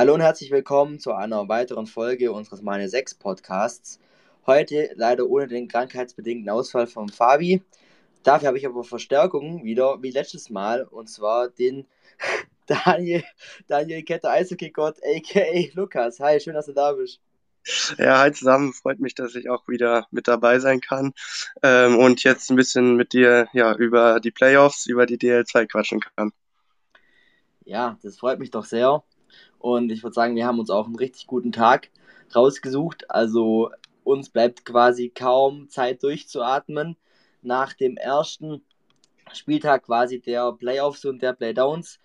Hallo und herzlich willkommen zu einer weiteren Folge unseres Meine 6 Podcasts. Heute leider ohne den krankheitsbedingten Ausfall von Fabi. Dafür habe ich aber Verstärkung wieder, wie letztes Mal, und zwar den Daniel, Daniel Kette Eishockey-Gott, a.k.a. Lukas. Hi, schön, dass du da bist. Ja, hi zusammen. Freut mich, dass ich auch wieder mit dabei sein kann ähm, und jetzt ein bisschen mit dir ja, über die Playoffs, über die DL2 quatschen kann. Ja, das freut mich doch sehr. Und ich würde sagen, wir haben uns auch einen richtig guten Tag rausgesucht. Also uns bleibt quasi kaum Zeit durchzuatmen. Nach dem ersten Spieltag quasi der Playoffs und der Playdowns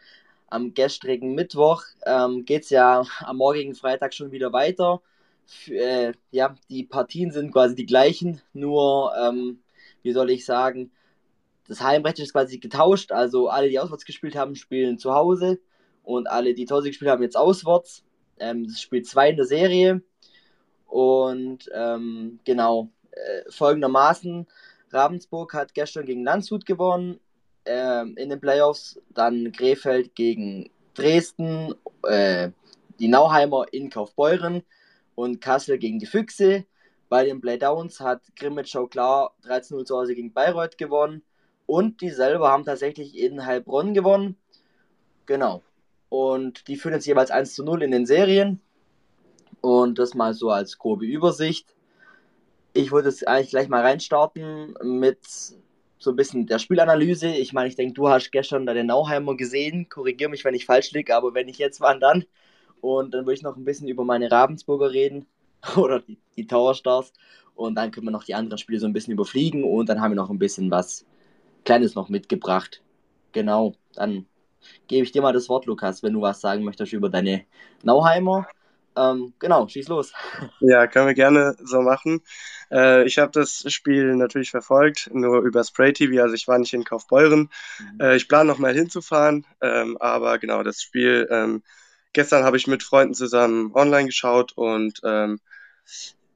am gestrigen Mittwoch ähm, geht es ja am morgigen Freitag schon wieder weiter. F äh, ja, die Partien sind quasi die gleichen, nur, ähm, wie soll ich sagen, das Heimrecht ist quasi getauscht. Also alle, die auswärts gespielt haben, spielen zu Hause und alle, die zu Hause gespielt haben, jetzt auswärts. Ähm, das spielt zwei in der Serie. Und ähm, genau, äh, folgendermaßen: Ravensburg hat gestern gegen Landshut gewonnen ähm, in den Playoffs, dann Krefeld gegen Dresden, äh, die Nauheimer in Kaufbeuren und Kassel gegen die Füchse. Bei den Playdowns hat Grimmitschau klar 13-0 zu Hause gegen Bayreuth gewonnen und die selber haben tatsächlich in Heilbronn gewonnen. Genau. Und die führen jetzt jeweils 1 zu 0 in den Serien. Und das mal so als grobe Übersicht. Ich würde jetzt eigentlich gleich mal reinstarten mit so ein bisschen der Spielanalyse. Ich meine, ich denke, du hast gestern deine Nauheimer gesehen. Korrigiere mich, wenn ich falsch liege, aber wenn ich jetzt wann dann. Und dann würde ich noch ein bisschen über meine Ravensburger reden oder die, die Tower Stars. Und dann können wir noch die anderen Spiele so ein bisschen überfliegen und dann haben wir noch ein bisschen was Kleines noch mitgebracht. Genau, dann gebe ich dir mal das Wort, Lukas, wenn du was sagen möchtest über deine Nauheimer. Ähm, genau, schieß los. Ja, können wir gerne so machen. Äh, ich habe das Spiel natürlich verfolgt, nur über Spray TV, also ich war nicht in Kaufbeuren. Mhm. Äh, ich plane nochmal hinzufahren, ähm, aber genau, das Spiel, ähm, gestern habe ich mit Freunden zusammen online geschaut und ähm,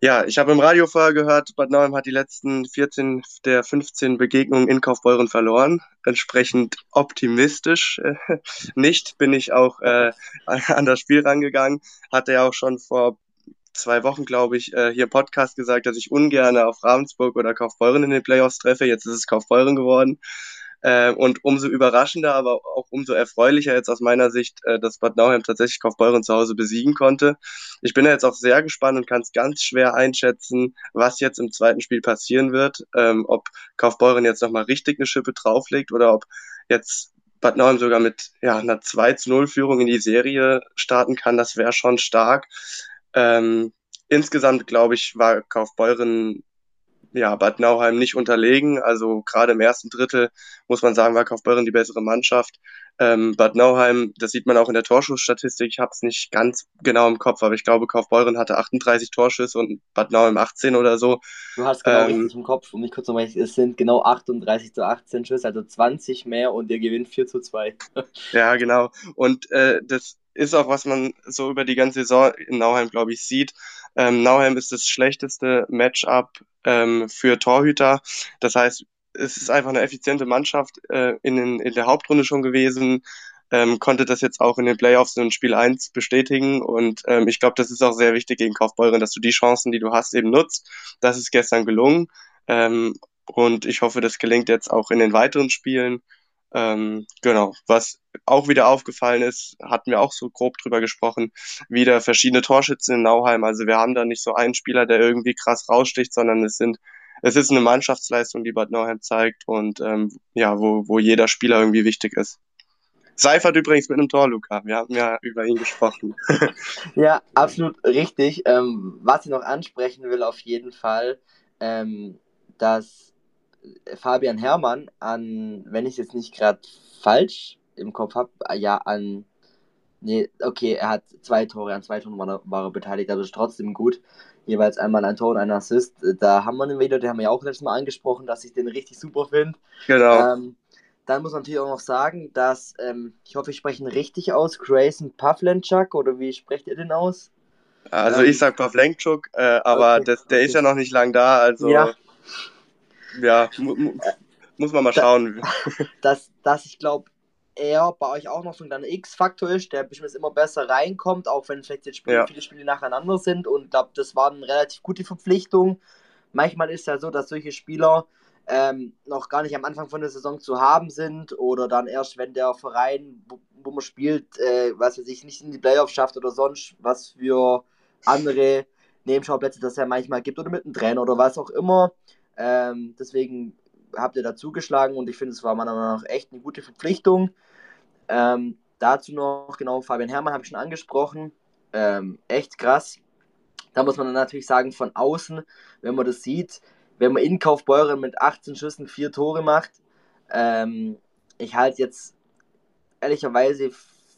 ja, ich habe im Radio vorher gehört, Bad Nauheim hat die letzten 14 der 15 Begegnungen in Kaufbeuren verloren. Entsprechend optimistisch äh, nicht bin ich auch äh, an das Spiel rangegangen. Hatte ja auch schon vor zwei Wochen, glaube ich, äh, hier Podcast gesagt, dass ich ungern auf Ravensburg oder Kaufbeuren in den Playoffs treffe. Jetzt ist es Kaufbeuren geworden. Äh, und umso überraschender, aber auch umso erfreulicher jetzt aus meiner Sicht, äh, dass Bad Nauheim tatsächlich Kaufbeuren zu Hause besiegen konnte. Ich bin jetzt auch sehr gespannt und kann es ganz schwer einschätzen, was jetzt im zweiten Spiel passieren wird. Ähm, ob Kaufbeuren jetzt nochmal richtig eine Schippe drauflegt oder ob jetzt Bad Nauheim sogar mit ja, einer 2 zu 0 Führung in die Serie starten kann. Das wäre schon stark. Ähm, insgesamt, glaube ich, war Kaufbeuren ja, Bad Nauheim nicht unterlegen. Also gerade im ersten Drittel muss man sagen, war Kaufbeuren die bessere Mannschaft. Ähm, Bad Nauheim, das sieht man auch in der Torschussstatistik, ich habe es nicht ganz genau im Kopf, aber ich glaube, Kaufbeuren hatte 38 Torschüsse und Bad Nauheim 18 oder so. Du hast genau ähm, richtig im Kopf, um mich kurz nochmal, es sind genau 38 zu 18 Schüsse, also 20 mehr und ihr gewinnt 4 zu 2. ja, genau. Und äh, das ist auch, was man so über die ganze Saison in Nauheim, glaube ich, sieht. Ähm, Nauheim ist das schlechteste Matchup ähm, für Torhüter. Das heißt, es ist einfach eine effiziente Mannschaft äh, in, den, in der Hauptrunde schon gewesen. Ähm, konnte das jetzt auch in den Playoffs in Spiel 1 bestätigen. Und ähm, ich glaube, das ist auch sehr wichtig gegen Kaufbeuren, dass du die Chancen, die du hast, eben nutzt. Das ist gestern gelungen. Ähm, und ich hoffe, das gelingt jetzt auch in den weiteren Spielen. Ähm, genau, was auch wieder aufgefallen ist, hatten wir auch so grob drüber gesprochen, wieder verschiedene Torschützen in Nauheim. Also wir haben da nicht so einen Spieler, der irgendwie krass raussticht, sondern es sind es ist eine Mannschaftsleistung, die Bad Nauheim zeigt und ähm, ja, wo, wo jeder Spieler irgendwie wichtig ist. Seifert übrigens mit einem Tor, Luca. Wir haben ja über ihn gesprochen. ja, absolut richtig. Ähm, was ich noch ansprechen will, auf jeden Fall, ähm, dass Fabian Herrmann an, wenn ich es jetzt nicht gerade falsch im Kopf habe, ja, an. Nee, okay, er hat zwei Tore, an zwei Toren war war er beteiligt, also ist trotzdem gut. Jeweils einmal ein Tor und ein Assist. Da haben wir ihn wieder, den haben wir ja auch letztes Mal angesprochen, dass ich den richtig super finde. Genau. Ähm, dann muss man natürlich auch noch sagen, dass, ähm, ich hoffe, ich spreche ihn richtig aus, Grayson Pavlenchuk, oder wie sprecht ihr den aus? Also ähm, ich sag Pavlenchuk, äh, aber okay, das, der okay. ist ja noch nicht lang da, also. Ja, ja, mu mu muss man mal schauen. Dass, dass ich glaube, er bei euch auch noch so ein kleiner X-Faktor ist, der bestimmt immer besser reinkommt, auch wenn vielleicht jetzt Spiele, ja. viele Spiele nacheinander sind. Und ich glaube, das war eine relativ gute Verpflichtung. Manchmal ist es ja so, dass solche Spieler ähm, noch gar nicht am Anfang von der Saison zu haben sind oder dann erst, wenn der Verein, wo, wo man spielt, äh, was weiß ich, nicht in die Playoffs schafft oder sonst was für andere Nebenschauplätze das ja manchmal gibt oder mit einem Trainer oder was auch immer. Ähm, deswegen habt ihr da zugeschlagen und ich finde, es war meiner Meinung nach echt eine gute Verpflichtung. Ähm, dazu noch, genau, Fabian Herrmann habe ich schon angesprochen. Ähm, echt krass. Da muss man dann natürlich sagen, von außen, wenn man das sieht, wenn man in Kaufbeuren mit 18 Schüssen vier Tore macht, ähm, ich halte jetzt ehrlicherweise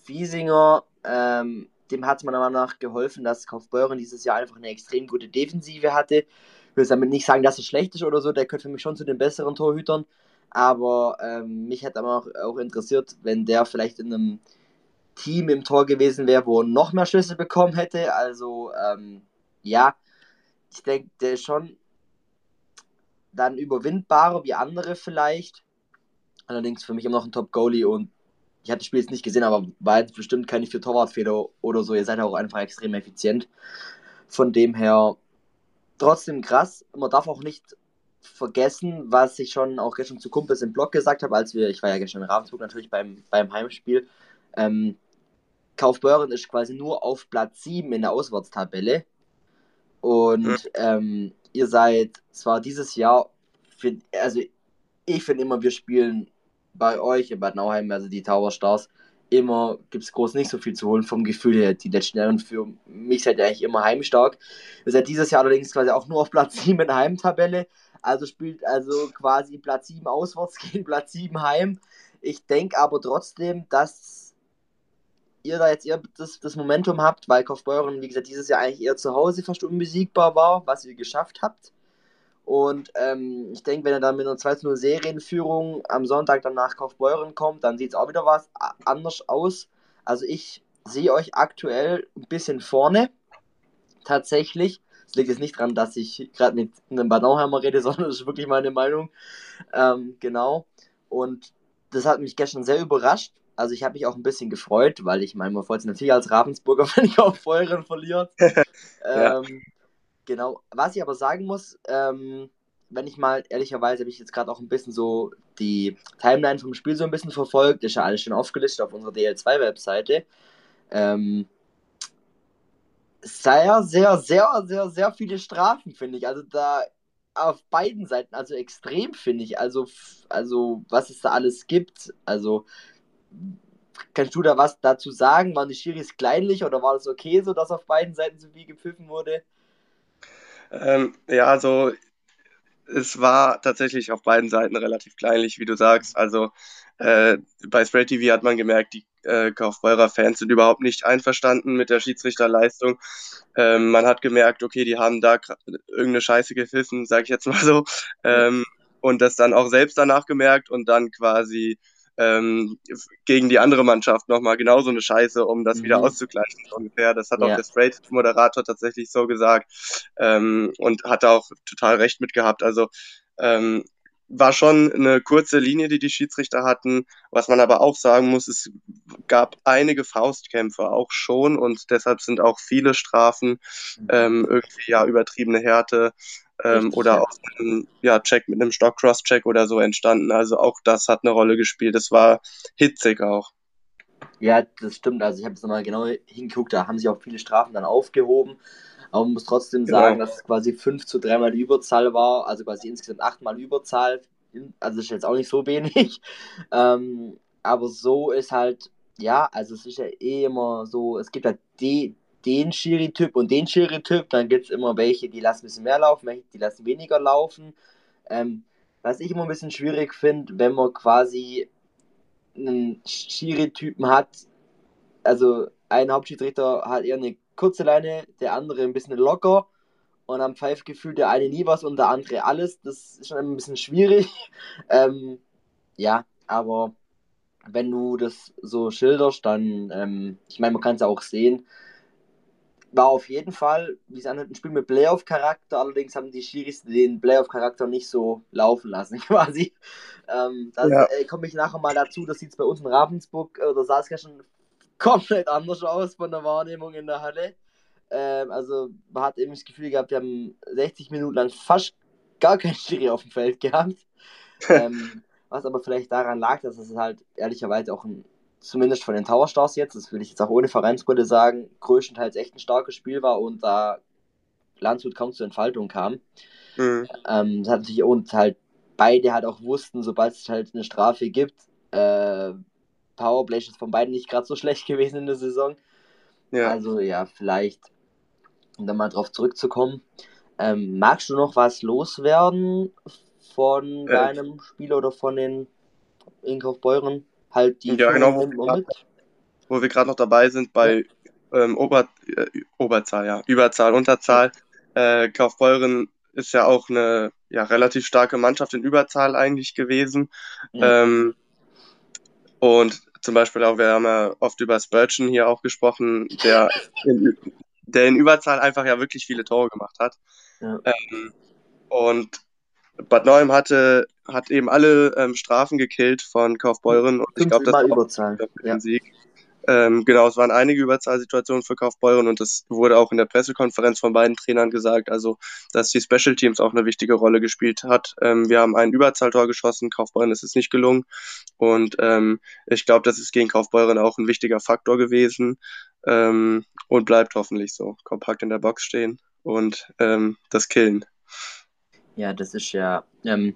Fiesinger, ähm, dem hat es meiner Meinung nach geholfen, dass Kaufbeuren dieses Jahr einfach eine extrem gute Defensive hatte. Will damit nicht sagen, dass er schlecht ist oder so, der gehört für mich schon zu den besseren Torhütern. Aber ähm, mich hätte aber auch, auch interessiert, wenn der vielleicht in einem Team im Tor gewesen wäre, wo er noch mehr Schüsse bekommen hätte. Also, ähm, ja, ich denke, der ist schon dann überwindbarer wie andere vielleicht. Allerdings für mich immer noch ein Top-Goalie und ich hatte das Spiel jetzt nicht gesehen, aber war jetzt bestimmt keine vier Torwartfehler oder so. Ihr seid auch einfach extrem effizient. Von dem her trotzdem krass. Man darf auch nicht vergessen, was ich schon auch gestern zu Kumpels im Blog gesagt habe, als wir, ich war ja gestern in Ravensburg natürlich beim, beim Heimspiel. Ähm, Kaufbeuren ist quasi nur auf Platz 7 in der Auswärtstabelle. Und mhm. ähm, ihr seid zwar dieses Jahr, find, also ich finde immer, wir spielen bei euch in Bad Nauheim, also die Tower Stars, immer gibt es groß nicht so viel zu holen vom Gefühl her. Die letzten Jahre für mich seid ihr eigentlich immer heimstark. Ihr seid dieses Jahr allerdings quasi auch nur auf Platz 7 in der Heimtabelle. Also spielt also quasi Platz 7 auswärts gegen Platz 7 heim. Ich denke aber trotzdem, dass ihr da jetzt eher das, das Momentum habt, weil Kaufbeuren, wie gesagt, dieses Jahr eigentlich eher zu Hause fast unbesiegbar war, was ihr geschafft habt. Und ähm, ich denke, wenn er dann mit einer 2-0 Serienführung am Sonntag dann nach Kaufbeuren kommt, dann sieht es auch wieder was anders aus. Also ich sehe euch aktuell ein bisschen vorne. Tatsächlich. Es liegt jetzt nicht daran, dass ich gerade mit einem Banauheimer rede, sondern das ist wirklich meine Meinung. Ähm, genau. Und das hat mich gestern sehr überrascht. Also ich habe mich auch ein bisschen gefreut, weil ich meine, man freut sich natürlich als Ravensburger, wenn ich auf Feuren verliert. ja. Genau. Was ich aber sagen muss, ähm, wenn ich mal, ehrlicherweise habe ich jetzt gerade auch ein bisschen so die Timeline vom Spiel so ein bisschen verfolgt, ist ja alles schon aufgelistet auf unserer DL2-Webseite. Ähm, sehr, sehr, sehr, sehr, sehr viele Strafen, finde ich. Also da auf beiden Seiten, also extrem, finde ich. Also, also, was es da alles gibt. Also, kannst du da was dazu sagen? Waren die Schiris kleinlich oder war das okay, so dass auf beiden Seiten so viel gepfiffen wurde? Ähm, ja, also es war tatsächlich auf beiden Seiten relativ kleinlich, wie du sagst. Also äh, bei Spray TV hat man gemerkt, die äh, Kaufbeurer Fans sind überhaupt nicht einverstanden mit der Schiedsrichterleistung. Ähm, man hat gemerkt, okay, die haben da irgendeine Scheiße gepfiffen, sag ich jetzt mal so. Ähm, und das dann auch selbst danach gemerkt und dann quasi ähm, gegen die andere Mannschaft nochmal genauso eine Scheiße, um das mhm. wieder auszugleichen ungefähr. Das hat ja. auch der Straight-Moderator tatsächlich so gesagt ähm, und hat auch total recht mit gehabt. Also ähm, war schon eine kurze Linie, die die Schiedsrichter hatten. Was man aber auch sagen muss, es gab einige Faustkämpfe auch schon und deshalb sind auch viele Strafen mhm. ähm, irgendwie ja übertriebene Härte ähm, oder auch ein ja, Check mit einem Stock-Cross-Check oder so entstanden. Also auch das hat eine Rolle gespielt. Das war hitzig auch. Ja, das stimmt. Also ich habe es nochmal genau hingeguckt, da haben sich auch viele Strafen dann aufgehoben. Aber man muss trotzdem genau. sagen, dass es quasi 5 zu 3 mal Überzahl war, also quasi insgesamt 8 mal Überzahl. Also das ist jetzt auch nicht so wenig. Ähm, aber so ist halt, ja, also es ist ja eh immer so, es gibt halt die, den Schiri-Typ und den Schiri-Typ. Dann gibt es immer welche, die lassen ein bisschen mehr laufen, welche, die lassen weniger laufen. Ähm, was ich immer ein bisschen schwierig finde, wenn man quasi einen Schiri-Typen hat, also ein Hauptschiedsrichter hat eher eine kurze Leine, der andere ein bisschen locker und am Pfeifgefühl der eine nie was und der andere alles. Das ist schon ein bisschen schwierig. ähm, ja, aber wenn du das so schilderst, dann, ähm, ich meine, man kann es auch sehen, war auf jeden Fall, wie es anhört, ein Spiel mit Playoff-Charakter. Allerdings haben die Schiris den Playoff-Charakter nicht so laufen lassen, quasi. Ähm, da ja. äh, komme ich nachher mal dazu. Das sieht bei uns in Ravensburg äh, oder Saskia schon komplett anders aus von der Wahrnehmung in der Halle. Ähm, also man hat eben das Gefühl gehabt, wir haben 60 Minuten lang fast gar kein Schiri auf dem Feld gehabt. ähm, was aber vielleicht daran lag, dass es halt ehrlicherweise auch ein zumindest von den Tower Stars jetzt, das will ich jetzt auch ohne Vereinsbrille sagen, größtenteils echt ein starkes Spiel war und da Landshut kaum zur Entfaltung kam. Mhm. Ähm, das hat natürlich und halt beide halt auch wussten, sobald es halt eine Strafe gibt, äh, Powerplay ist von beiden nicht gerade so schlecht gewesen in der Saison. Ja. Also ja, vielleicht, um dann mal drauf zurückzukommen. Ähm, magst du noch was loswerden von äh, deinem Spiel oder von den Inkaufbeuren? halt die ja, genau, wo, wir gerade noch dabei sind bei ähm, Ober, äh, Oberzahl, ja, Überzahl, Unterzahl. Äh, Kaufbeuren ist ja auch eine ja, relativ starke Mannschaft in Überzahl eigentlich gewesen. Ja. Ähm, und zum Beispiel auch, wir haben ja oft über Spurgeon hier auch gesprochen, der in, der in Überzahl einfach ja wirklich viele Tore gemacht hat. Ja. Ähm, und Bad Neuem hatte, hat eben alle ähm, Strafen gekillt von Kaufbeuren und ich glaube, das war Überzahl. Ja. Sieg. Ähm, genau, es waren einige Überzahlsituationen für Kaufbeuren und das wurde auch in der Pressekonferenz von beiden Trainern gesagt, also dass die Special Teams auch eine wichtige Rolle gespielt hat. Ähm, wir haben ein Überzahltor geschossen, Kaufbeuren ist es nicht gelungen und ähm, ich glaube, das ist gegen Kaufbeuren auch ein wichtiger Faktor gewesen ähm, und bleibt hoffentlich so. Kompakt in der Box stehen und ähm, das Killen. Ja, das ist ja ähm,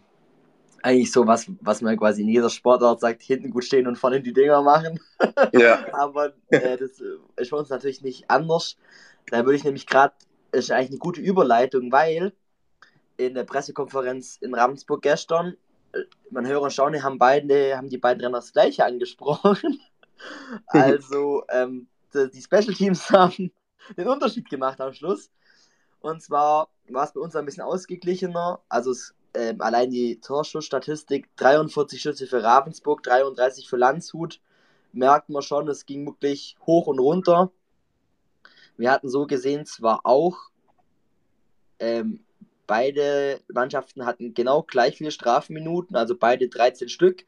eigentlich so was, was man quasi in jeder Sportart sagt, hinten gut stehen und vorne die Dinger machen. Ja. Aber äh, das äh, ist bei uns natürlich nicht anders. Da würde ich nämlich gerade, ist eigentlich eine gute Überleitung, weil in der Pressekonferenz in Ravensburg gestern, äh, man höre und staune, haben beide, haben die beiden Renner das gleiche angesprochen. also ähm, die, die Special Teams haben den Unterschied gemacht am Schluss. Und zwar war es bei uns ein bisschen ausgeglichener. Also es, äh, allein die Torschussstatistik, 43 Schüsse für Ravensburg, 33 für Landshut. Merkt man schon, es ging wirklich hoch und runter. Wir hatten so gesehen zwar auch, ähm, beide Mannschaften hatten genau gleich viele Strafminuten, also beide 13 Stück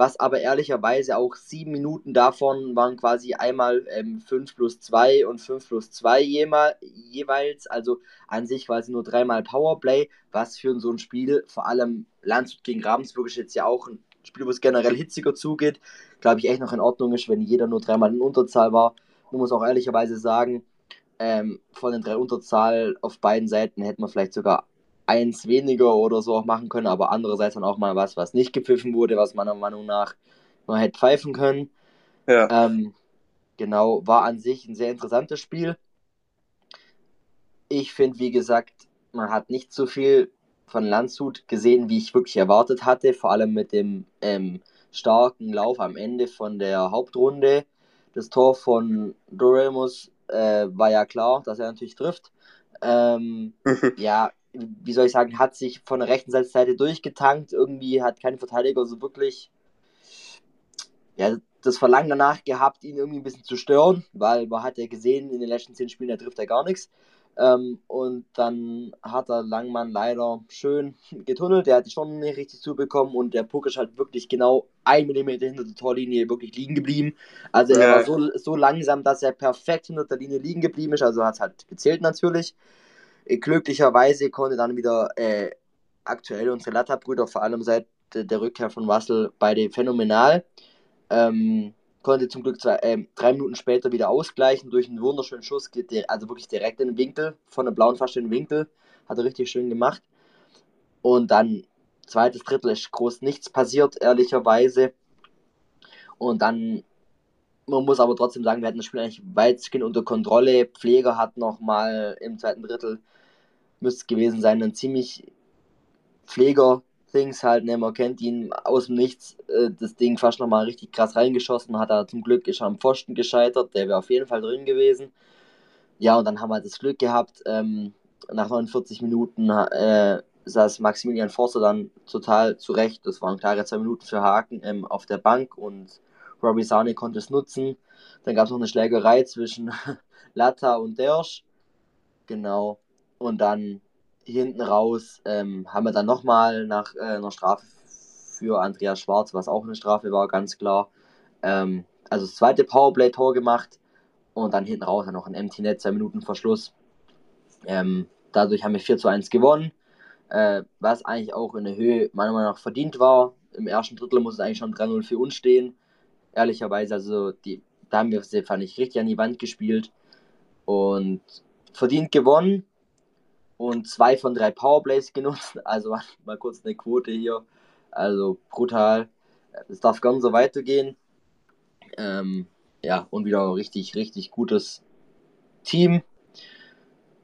was aber ehrlicherweise auch sieben Minuten davon waren quasi einmal ähm, 5 plus 2 und 5 plus 2 jeweils, also an sich quasi nur dreimal Powerplay, was für so ein Spiel, vor allem Landshut gegen Ravensburg ist jetzt ja auch ein Spiel, wo es generell hitziger zugeht, glaube ich echt noch in Ordnung ist, wenn jeder nur dreimal in Unterzahl war. Man muss auch ehrlicherweise sagen, ähm, von den drei Unterzahl auf beiden Seiten hätten wir vielleicht sogar eins weniger oder so auch machen können, aber andererseits dann auch mal was, was nicht gepfiffen wurde, was meiner Meinung nach man hätte pfeifen können. Ja. Ähm, genau, war an sich ein sehr interessantes Spiel. Ich finde, wie gesagt, man hat nicht so viel von Landshut gesehen, wie ich wirklich erwartet hatte, vor allem mit dem ähm, starken Lauf am Ende von der Hauptrunde. Das Tor von Doremus äh, war ja klar, dass er natürlich trifft. Ähm, ja, wie soll ich sagen, hat sich von der rechten Seite durchgetankt. Irgendwie hat kein Verteidiger so wirklich ja, das Verlangen danach gehabt, ihn irgendwie ein bisschen zu stören, weil man hat ja gesehen, in den letzten zehn Spielen, da trifft er gar nichts. Ähm, und dann hat er Langmann leider schön getunnelt, der hat die Stunde nicht richtig zubekommen und der Puck ist halt wirklich genau ein Millimeter hinter der Torlinie wirklich liegen geblieben. Also er ja. war so, so langsam, dass er perfekt hinter der Linie liegen geblieben ist, also hat es halt gezählt natürlich. Glücklicherweise konnte dann wieder äh, aktuell unsere Latta-Brüder, vor allem seit der Rückkehr von Russell, beide phänomenal. Ähm, konnte zum Glück zwei, äh, drei Minuten später wieder ausgleichen durch einen wunderschönen Schuss, also wirklich direkt in den Winkel, von der blauen fast in den Winkel. Hat er richtig schön gemacht. Und dann zweites Drittel ist groß nichts passiert, ehrlicherweise. Und dann, man muss aber trotzdem sagen, wir hatten das Spiel eigentlich weitgehend unter Kontrolle. Pfleger hat nochmal im zweiten Drittel müsste es gewesen sein, ein ziemlich Pfleger-Things halt, ne, man kennt ihn aus dem Nichts, äh, das Ding fast nochmal richtig krass reingeschossen, hat er zum Glück ist am Pfosten gescheitert, der wäre auf jeden Fall drin gewesen. Ja, und dann haben wir das Glück gehabt, ähm, nach 49 Minuten äh, saß Maximilian Forster dann total zurecht, das waren klare zwei Minuten für Haken ähm, auf der Bank und Robbie Sane konnte es nutzen. Dann gab es noch eine Schlägerei zwischen Latta und Dersch Genau. Und dann hinten raus ähm, haben wir dann nochmal nach äh, einer Strafe für Andreas Schwarz, was auch eine Strafe war, ganz klar. Ähm, also das zweite Powerplay-Tor gemacht und dann hinten raus noch ein Empty Net, zwei Minuten Verschluss. Ähm, dadurch haben wir 4 zu 1 gewonnen, äh, was eigentlich auch in der Höhe meiner Meinung nach verdient war. Im ersten Drittel muss es eigentlich schon 3-0 für uns stehen. Ehrlicherweise, also die, da haben wir, fand ich, richtig an die Wand gespielt und verdient gewonnen und zwei von drei Powerplays genutzt. Also mal kurz eine Quote hier. Also brutal. Es darf gern so weitergehen. Ähm, ja, und wieder richtig, richtig gutes Team.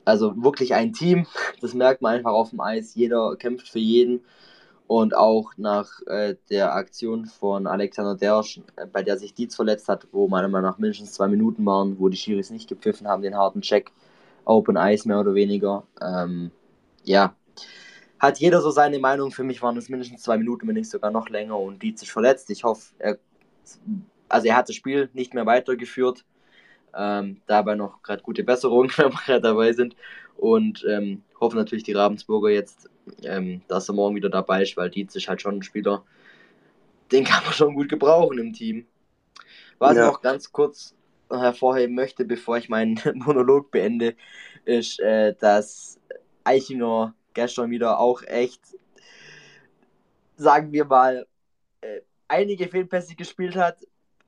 Also wirklich ein Team. Das merkt man einfach auf dem Eis. Jeder kämpft für jeden. Und auch nach äh, der Aktion von Alexander Dersch, äh, bei der sich Dietz verletzt hat, wo meiner Meinung nach mindestens zwei Minuten waren, wo die Schiris nicht gepfiffen haben, den harten Check, Open Ice mehr oder weniger. Ähm, ja, hat jeder so seine Meinung. Für mich waren es mindestens zwei Minuten, wenn nicht sogar noch länger. Und Dietz ist verletzt. Ich hoffe, er, also er hat das Spiel nicht mehr weitergeführt. Ähm, dabei noch gerade gute Besserungen, wenn wir dabei sind. Und ähm, hoffe natürlich die Ravensburger jetzt, ähm, dass er morgen wieder dabei ist, weil Dietz ist halt schon ein Spieler, den kann man schon gut gebrauchen im Team. Was ja. ich noch ganz kurz hervorheben möchte, bevor ich meinen Monolog beende, ist, äh, dass Eichinger gestern wieder auch echt, sagen wir mal, äh, einige Fehlpässe gespielt hat,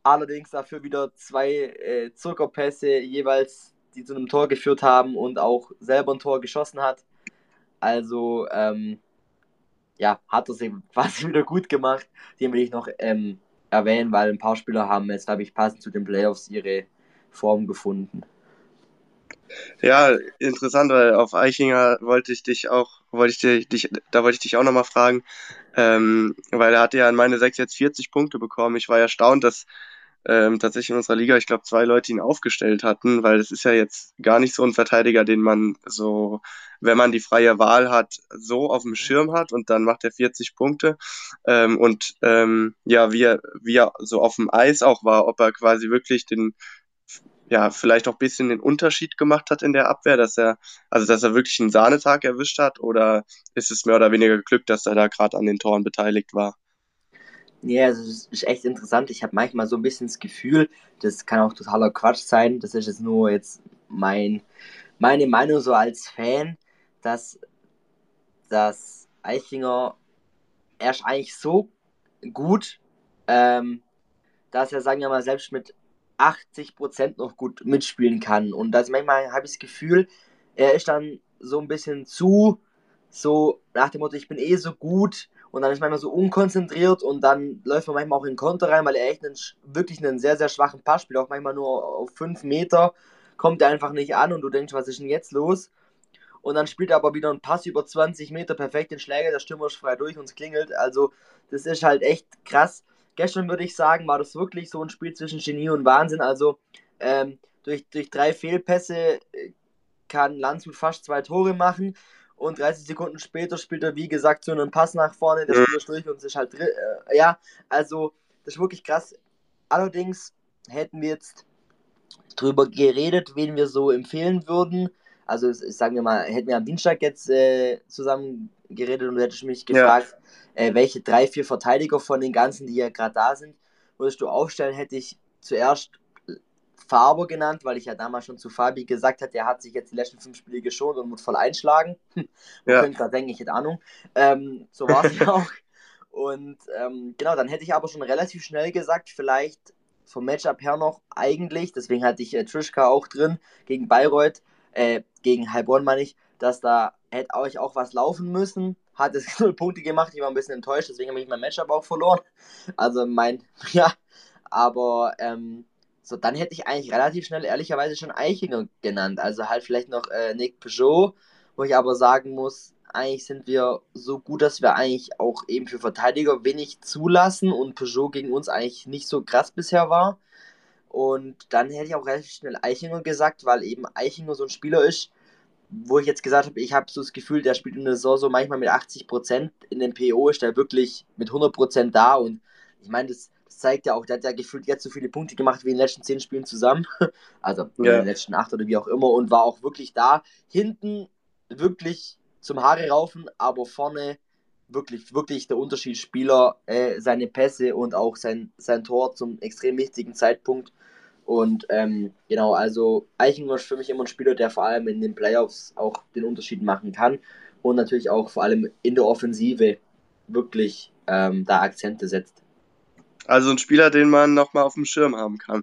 allerdings dafür wieder zwei äh, Zuckerpässe jeweils, die zu einem Tor geführt haben und auch selber ein Tor geschossen hat. Also, ähm, ja, hat er sich quasi wieder gut gemacht. Den will ich noch ähm, erwähnen, weil ein paar Spieler haben jetzt, glaube ich, passend zu den Playoffs ihre Form gefunden. Ja, interessant, weil auf Eichinger wollte ich dich auch, wollte ich dich, da wollte ich dich auch nochmal fragen, ähm, weil er hatte ja in meine sechs jetzt 40 Punkte bekommen. Ich war erstaunt, dass ähm, tatsächlich in unserer Liga, ich glaube, zwei Leute ihn aufgestellt hatten, weil es ist ja jetzt gar nicht so ein Verteidiger, den man so, wenn man die freie Wahl hat, so auf dem Schirm hat und dann macht er 40 Punkte. Ähm, und ähm, ja, wie er, wie er so auf dem Eis auch war, ob er quasi wirklich den ja, vielleicht auch ein bisschen den Unterschied gemacht hat in der Abwehr, dass er, also dass er wirklich einen Sahnetag erwischt hat, oder ist es mehr oder weniger Glück, dass er da gerade an den Toren beteiligt war? Ja, also es ist echt interessant. Ich habe manchmal so ein bisschen das Gefühl, das kann auch totaler Quatsch sein. Das ist jetzt nur jetzt mein, meine Meinung so als Fan, dass, dass Eichinger, er ist eigentlich so gut, ähm, dass er, sagen wir mal, selbst mit 80% noch gut mitspielen kann. Und das manchmal habe ich das Gefühl, er ist dann so ein bisschen zu, so nach dem Motto, ich bin eh so gut und dann ist manchmal so unkonzentriert und dann läuft man manchmal auch in Konter rein, weil er echt einen, wirklich einen sehr, sehr schwachen Pass spielt, auch manchmal nur auf 5 Meter kommt er einfach nicht an und du denkst, was ist denn jetzt los? Und dann spielt er aber wieder einen Pass über 20 Meter, perfekt den Schläger, der Stürmer ist frei durch und es klingelt. Also, das ist halt echt krass. Gestern würde ich sagen, war das wirklich so ein Spiel zwischen Genie und Wahnsinn. Also, ähm, durch, durch drei Fehlpässe äh, kann Landshut fast zwei Tore machen und 30 Sekunden später spielt er, wie gesagt, so einen Pass nach vorne, der Spieler ist durch und ist halt drin. Äh, ja, also das ist wirklich krass. Allerdings hätten wir jetzt drüber geredet, wen wir so empfehlen würden. Also sagen wir mal, hätten wir am Dienstag jetzt äh, zusammen geredet und du hättest mich gefragt, ja. äh, welche drei, vier Verteidiger von den ganzen, die ja gerade da sind, würdest du aufstellen, hätte ich zuerst Faber genannt, weil ich ja damals schon zu Fabi gesagt hatte, er hat sich jetzt die letzten fünf Spiele geschont und muss voll einschlagen. Man ja. könnte gerade denken, ich hätte Ahnung. Ähm, so war es ja auch. Und ähm, genau, dann hätte ich aber schon relativ schnell gesagt, vielleicht vom Matchup her noch eigentlich, deswegen hatte ich äh, Trischka auch drin gegen Bayreuth, äh, gegen Heilbronn meine ich, dass da hätte euch auch was laufen müssen. Hat es null Punkte gemacht, ich war ein bisschen enttäuscht, deswegen habe ich mein Matchup auch verloren. Also mein, ja, aber ähm, so, dann hätte ich eigentlich relativ schnell ehrlicherweise schon Eichinger genannt. Also halt vielleicht noch äh, Nick Peugeot, wo ich aber sagen muss, eigentlich sind wir so gut, dass wir eigentlich auch eben für Verteidiger wenig zulassen und Peugeot gegen uns eigentlich nicht so krass bisher war. Und dann hätte ich auch relativ schnell Eichinger gesagt, weil eben Eichinger so ein Spieler ist, wo ich jetzt gesagt habe, ich habe so das Gefühl, der spielt in der Saison so manchmal mit 80%, in dem PO ist der wirklich mit 100% da und ich meine, das, das zeigt ja auch, der hat ja gefühlt jetzt so viele Punkte gemacht wie in den letzten zehn Spielen zusammen. Also Ja. in den letzten acht oder wie auch immer und war auch wirklich da. Hinten wirklich zum Haare raufen, aber vorne wirklich, wirklich der Unterschiedsspieler, äh, seine Pässe und auch sein, sein Tor zum extrem wichtigen Zeitpunkt. Und ähm, genau, also Eichinger ist für mich immer ein Spieler, der vor allem in den Playoffs auch den Unterschied machen kann und natürlich auch vor allem in der Offensive wirklich ähm, da Akzente setzt. Also ein Spieler, den man nochmal auf dem Schirm haben kann.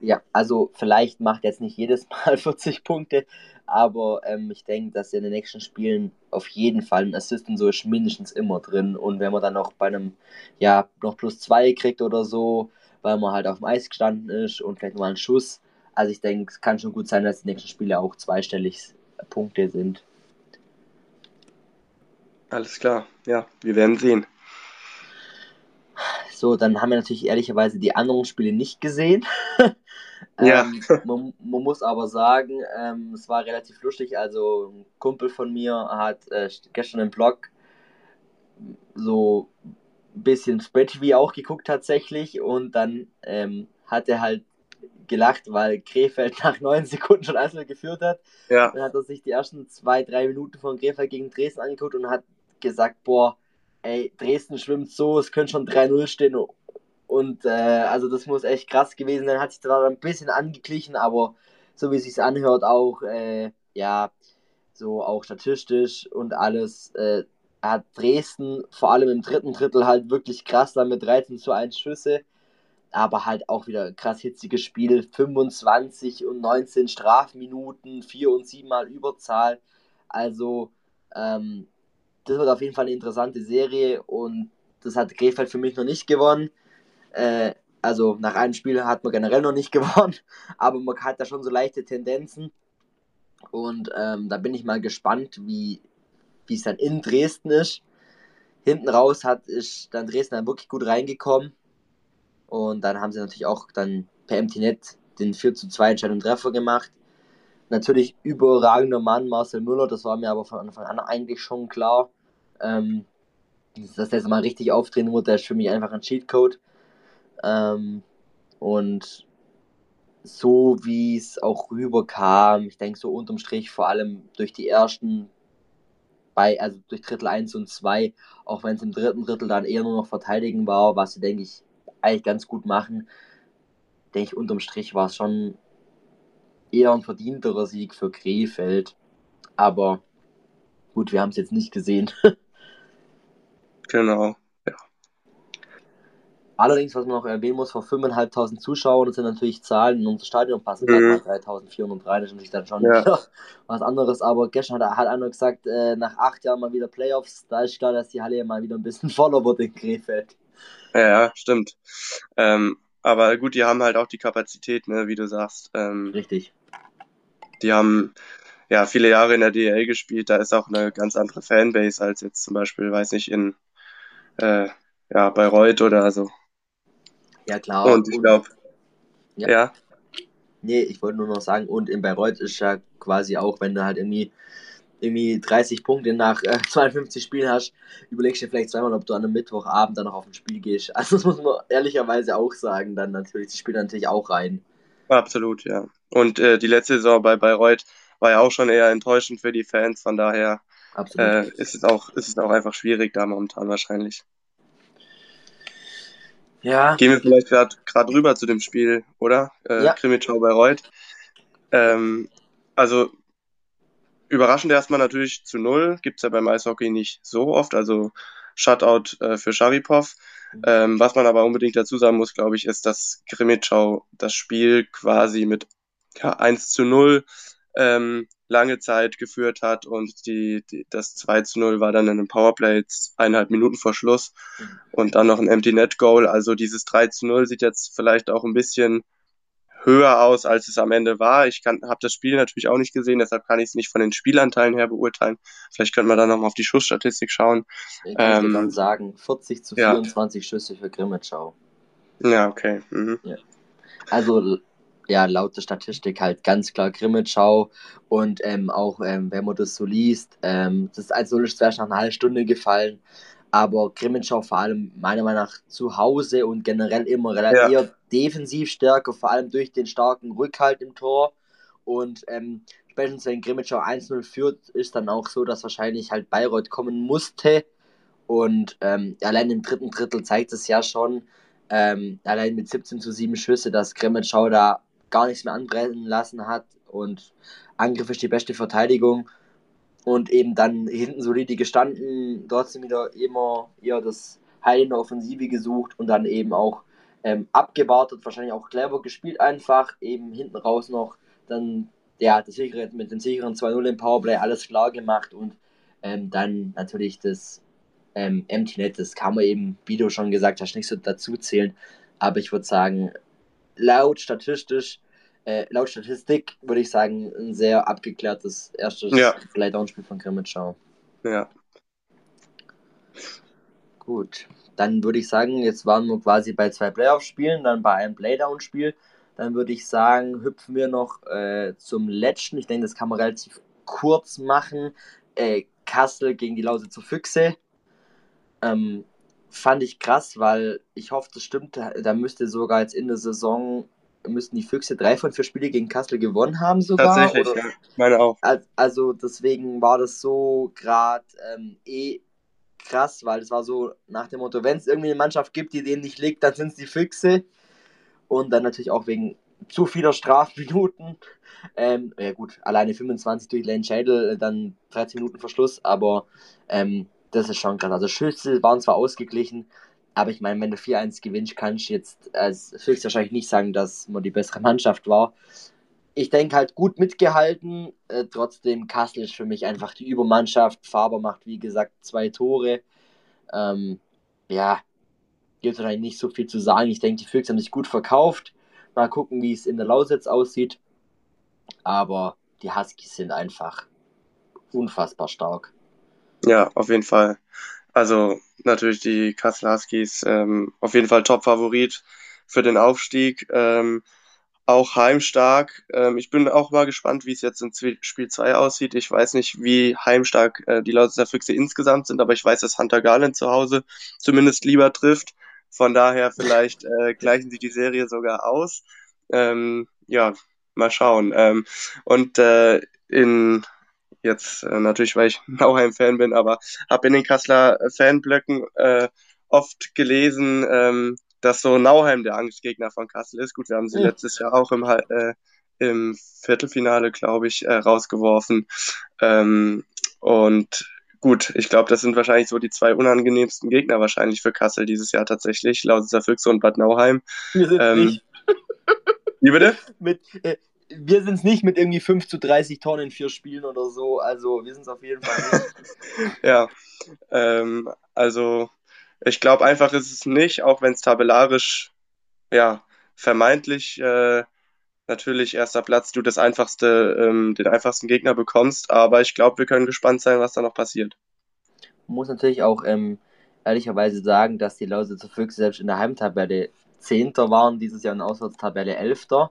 Ja, also vielleicht macht er jetzt nicht jedes Mal 40 Punkte, aber ähm, ich denke, dass er in den nächsten Spielen auf jeden Fall ein Assist und so ist mindestens immer drin. Und wenn man dann noch bei einem, ja, noch plus zwei kriegt oder so, weil man halt auf dem Eis gestanden ist und vielleicht mal einen Schuss. Also ich denke, es kann schon gut sein, dass die nächsten Spiele auch zweistellig Punkte sind. Alles klar. Ja, wir werden sehen. So, dann haben wir natürlich ehrlicherweise die anderen Spiele nicht gesehen. Ja. ähm, man, man muss aber sagen, ähm, es war relativ lustig. Also, ein Kumpel von mir hat äh, gestern im Blog so ein bisschen Spread TV auch geguckt tatsächlich und dann ähm, hat er halt gelacht, weil Krefeld nach neun Sekunden schon einzeln geführt hat. Ja, Dann hat er sich die ersten zwei, drei Minuten von Krefeld gegen Dresden angeguckt und hat gesagt, boah, ey, Dresden schwimmt so, es könnte schon 3-0 stehen. Und äh, also das muss echt krass gewesen sein. Hat sich da ein bisschen angeglichen, aber so wie es sich anhört, auch, äh, ja, so auch statistisch und alles, äh, hat Dresden vor allem im dritten Drittel halt wirklich krass dann mit 13 zu 1 Schüsse. Aber halt auch wieder krass hitziges Spiel. 25 und 19 Strafminuten, 4 und 7 Mal Überzahl. Also, ähm, das wird auf jeden Fall eine interessante Serie und das hat Krefeld für mich noch nicht gewonnen. Äh, also nach einem Spiel hat man generell noch nicht gewonnen, aber man hat da schon so leichte Tendenzen. Und ähm, da bin ich mal gespannt, wie es dann in Dresden ist. Hinten raus hat ist dann Dresden dann wirklich gut reingekommen. Und dann haben sie natürlich auch dann per MTNet den 4 zu 2 entscheidenden Treffer gemacht. Natürlich überragender Mann Marcel Müller, das war mir aber von Anfang an eigentlich schon klar. Ähm, dass der jetzt mal richtig auftreten muss, der ist für mich einfach ein Cheatcode. Ähm, und so wie es auch rüberkam, ich denke so unterm Strich vor allem durch die ersten bei, also durch Drittel 1 und 2, auch wenn es im dritten Drittel dann eher nur noch verteidigen war, was sie, denke ich, eigentlich ganz gut machen, denke ich, unterm Strich war es schon eher ein verdienterer Sieg für Krefeld. Aber gut, wir haben es jetzt nicht gesehen. genau. Allerdings, was man noch erwähnen muss, vor 5.500 Zuschauern, das sind natürlich Zahlen in unser Stadion passen, Mhm. 3.400 rein, das ist natürlich dann schon Ja. was anderes. Aber gestern hat, hat einer gesagt, äh, nach acht Jahren mal wieder Playoffs, da ist klar, dass die Halle mal wieder ein bisschen voller wird in Krefeld. Ja, ja, stimmt. Ähm, aber gut, die haben halt auch die Kapazität, ne, wie du sagst. Ähm, Richtig. die haben ja viele Jahre in der DL gespielt, da ist auch eine ganz andere Fanbase als jetzt zum Beispiel, weiß nicht, in äh, ja, Bayreuth oder so. Ja, klar. Und ich glaube, Ja. ja, Nee, ich wollte nur noch sagen, und in Bayreuth ist ja quasi auch, wenn du halt irgendwie, irgendwie 30 Punkte nach äh, 52 Spielen hast, überlegst du dir vielleicht zweimal, ob du an einem Mittwochabend dann noch auf ein Spiel gehst. Also das muss man ehrlicherweise auch sagen, dann natürlich, die spielen natürlich auch rein. absolut, ja. Und äh, die letzte Saison bei Bayreuth war ja auch schon eher enttäuschend für die Fans, von daher. Äh, ist es auch, ist es auch einfach schwierig da momentan wahrscheinlich. ja, Gehen wir vielleicht gerade rüber zu dem Spiel, oder? Äh, Ja. Krimitschau Bayreuth. Ähm, also überraschend erstmal natürlich zu null. Gibt's ja beim Eishockey nicht so oft. Also Shutout äh, für Sharipov. Ähm, was man aber unbedingt dazu sagen muss, glaube ich, ist, dass Krimitschau das Spiel quasi mit ja, 1 zu 0 ähm, lange Zeit geführt hat und die, die, das 2 zu 0 war dann in einem Powerplay eineinhalb Minuten vor Schluss und dann noch ein Empty Net Goal. Also dieses 3 zu 0 sieht jetzt vielleicht auch ein bisschen höher aus, als es am Ende war. Ich habe das Spiel natürlich auch nicht gesehen, deshalb kann ich es nicht von den Spielanteilen her beurteilen. Vielleicht könnte man da nochmal auf die Schussstatistik schauen. ich kann ähm, dann sagen, 40 zu ja. 24 Schüsse für Grimmitschau. Ja, okay. Mhm. Also ja, laut der Statistik halt ganz klar Grimmitschau und ähm, auch ähm, wenn man das so liest, ähm, das 1-0 ist zwar erst nach einer halben Stunde gefallen, aber Grimmenschau vor allem meiner Meinung nach zu Hause und generell immer relativ ja. defensiv stärker, vor allem durch den starken Rückhalt im Tor. Und ähm, spätestens wenn Grimmitschau 1-0 führt, ist dann auch so, dass wahrscheinlich halt Bayreuth kommen musste. Und ähm, allein im dritten Drittel zeigt es ja schon, ähm, allein mit 17 zu 7 Schüsse, dass Grimmitschau da gar nichts mehr anbrennen lassen hat. Und Angriff ist die beste Verteidigung. Und eben dann hinten solide gestanden, trotzdem wieder immer eher das Heil in der Offensive gesucht und dann eben auch ähm, abgewartet, wahrscheinlich auch clever gespielt einfach, eben hinten raus noch dann ja, das sichere, mit dem sicheren 2-0 im Powerplay alles klar gemacht und ähm, dann natürlich das ähm, Empty Net, das kann man eben, wie du schon gesagt hast, nicht so dazu zählen, aber ich würde sagen, laut statistisch äh, laut Statistik würde ich sagen, ein sehr abgeklärtes erstes ja. Playdown-Spiel von Grimmitschau. Ja. Gut, dann würde ich sagen, jetzt waren wir quasi bei zwei Playoff-Spielen, dann bei einem Playdown-Spiel. Dann würde ich sagen, hüpfen wir noch äh, zum letzten. Ich denke, das kann man relativ kurz machen. Äh, Kassel gegen die Lausitzer Füchse. Ähm, fand ich krass, weil ich hoffe, das stimmt. Da müsste sogar jetzt in der Saison müssten die Füchse drei von vier Spiele gegen Kassel gewonnen haben sogar. Tatsächlich, oder? ja. Meine auch. Also deswegen war das so gerade ähm, eh krass, weil es war so nach dem Motto, wenn es irgendwie eine Mannschaft gibt, die denen nicht liegt, dann sind es die Füchse. Und dann natürlich auch wegen zu vieler Strafminuten. Ähm, ja gut, alleine 25 durch Lane Schädel, dann 13 Minuten Verschluss, aber ähm, das ist schon krass. Also Schüsse waren zwar ausgeglichen, aber ich meine, wenn du 4-1 gewinnst, kannst du jetzt als höchstwahrscheinlich nicht sagen, dass man die bessere Mannschaft war. Ich denke halt gut mitgehalten. Äh, trotzdem, Kassel ist für mich einfach die Übermannschaft. Faber macht, wie gesagt, zwei Tore. Ähm, ja, gibt es wahrscheinlich nicht so viel zu sagen. Ich denke, die Füchse haben sich gut verkauft. Mal gucken, wie es in der Lausitz aussieht. Aber die Huskies sind einfach unfassbar stark. Ja, auf jeden Fall. Also natürlich die Kassel Huskies ähm, auf jeden Fall Top-Favorit für den Aufstieg. Ähm, auch heimstark. Ähm, ich bin auch mal gespannt, wie es jetzt in Spiel 2 aussieht. Ich weiß nicht, wie heimstark äh, die Lausitzer Füchse insgesamt sind, aber ich weiß, dass Hunter Garland zu Hause zumindest lieber trifft. Von daher vielleicht äh, gleichen sie die Serie sogar aus. Ähm, ja, mal schauen. Ähm, und äh, in jetzt äh, natürlich, weil ich Nauheim-Fan bin, aber habe in den Kasseler Fanblöcken äh, oft gelesen, ähm, dass so Nauheim der Angstgegner von Kassel ist. Gut, wir haben sie mhm. letztes Jahr auch im, äh, im Viertelfinale, glaube ich, äh, rausgeworfen. Ähm, und gut, ich glaube, das sind wahrscheinlich so die zwei unangenehmsten Gegner wahrscheinlich für Kassel dieses Jahr tatsächlich, Lausitzer Füchse und Bad Nauheim. Wir sind ähm, nicht. Wie bitte? Mit, äh, wir sind es nicht mit irgendwie 5 zu 30 Tonnen in vier Spielen oder so. Also wir sind es auf jeden Fall nicht. ja, ähm, also ich glaube einfach ist es nicht, auch wenn es tabellarisch ja vermeintlich äh, natürlich erster Platz du das einfachste, ähm, den einfachsten Gegner bekommst. Aber ich glaube, wir können gespannt sein, was da noch passiert. Man muss natürlich auch ähm, ehrlicherweise sagen, dass die Lausitzer Füchse selbst in der Heimtabelle Zehnter waren, dieses Jahr in der Auswärtstabelle Elfter.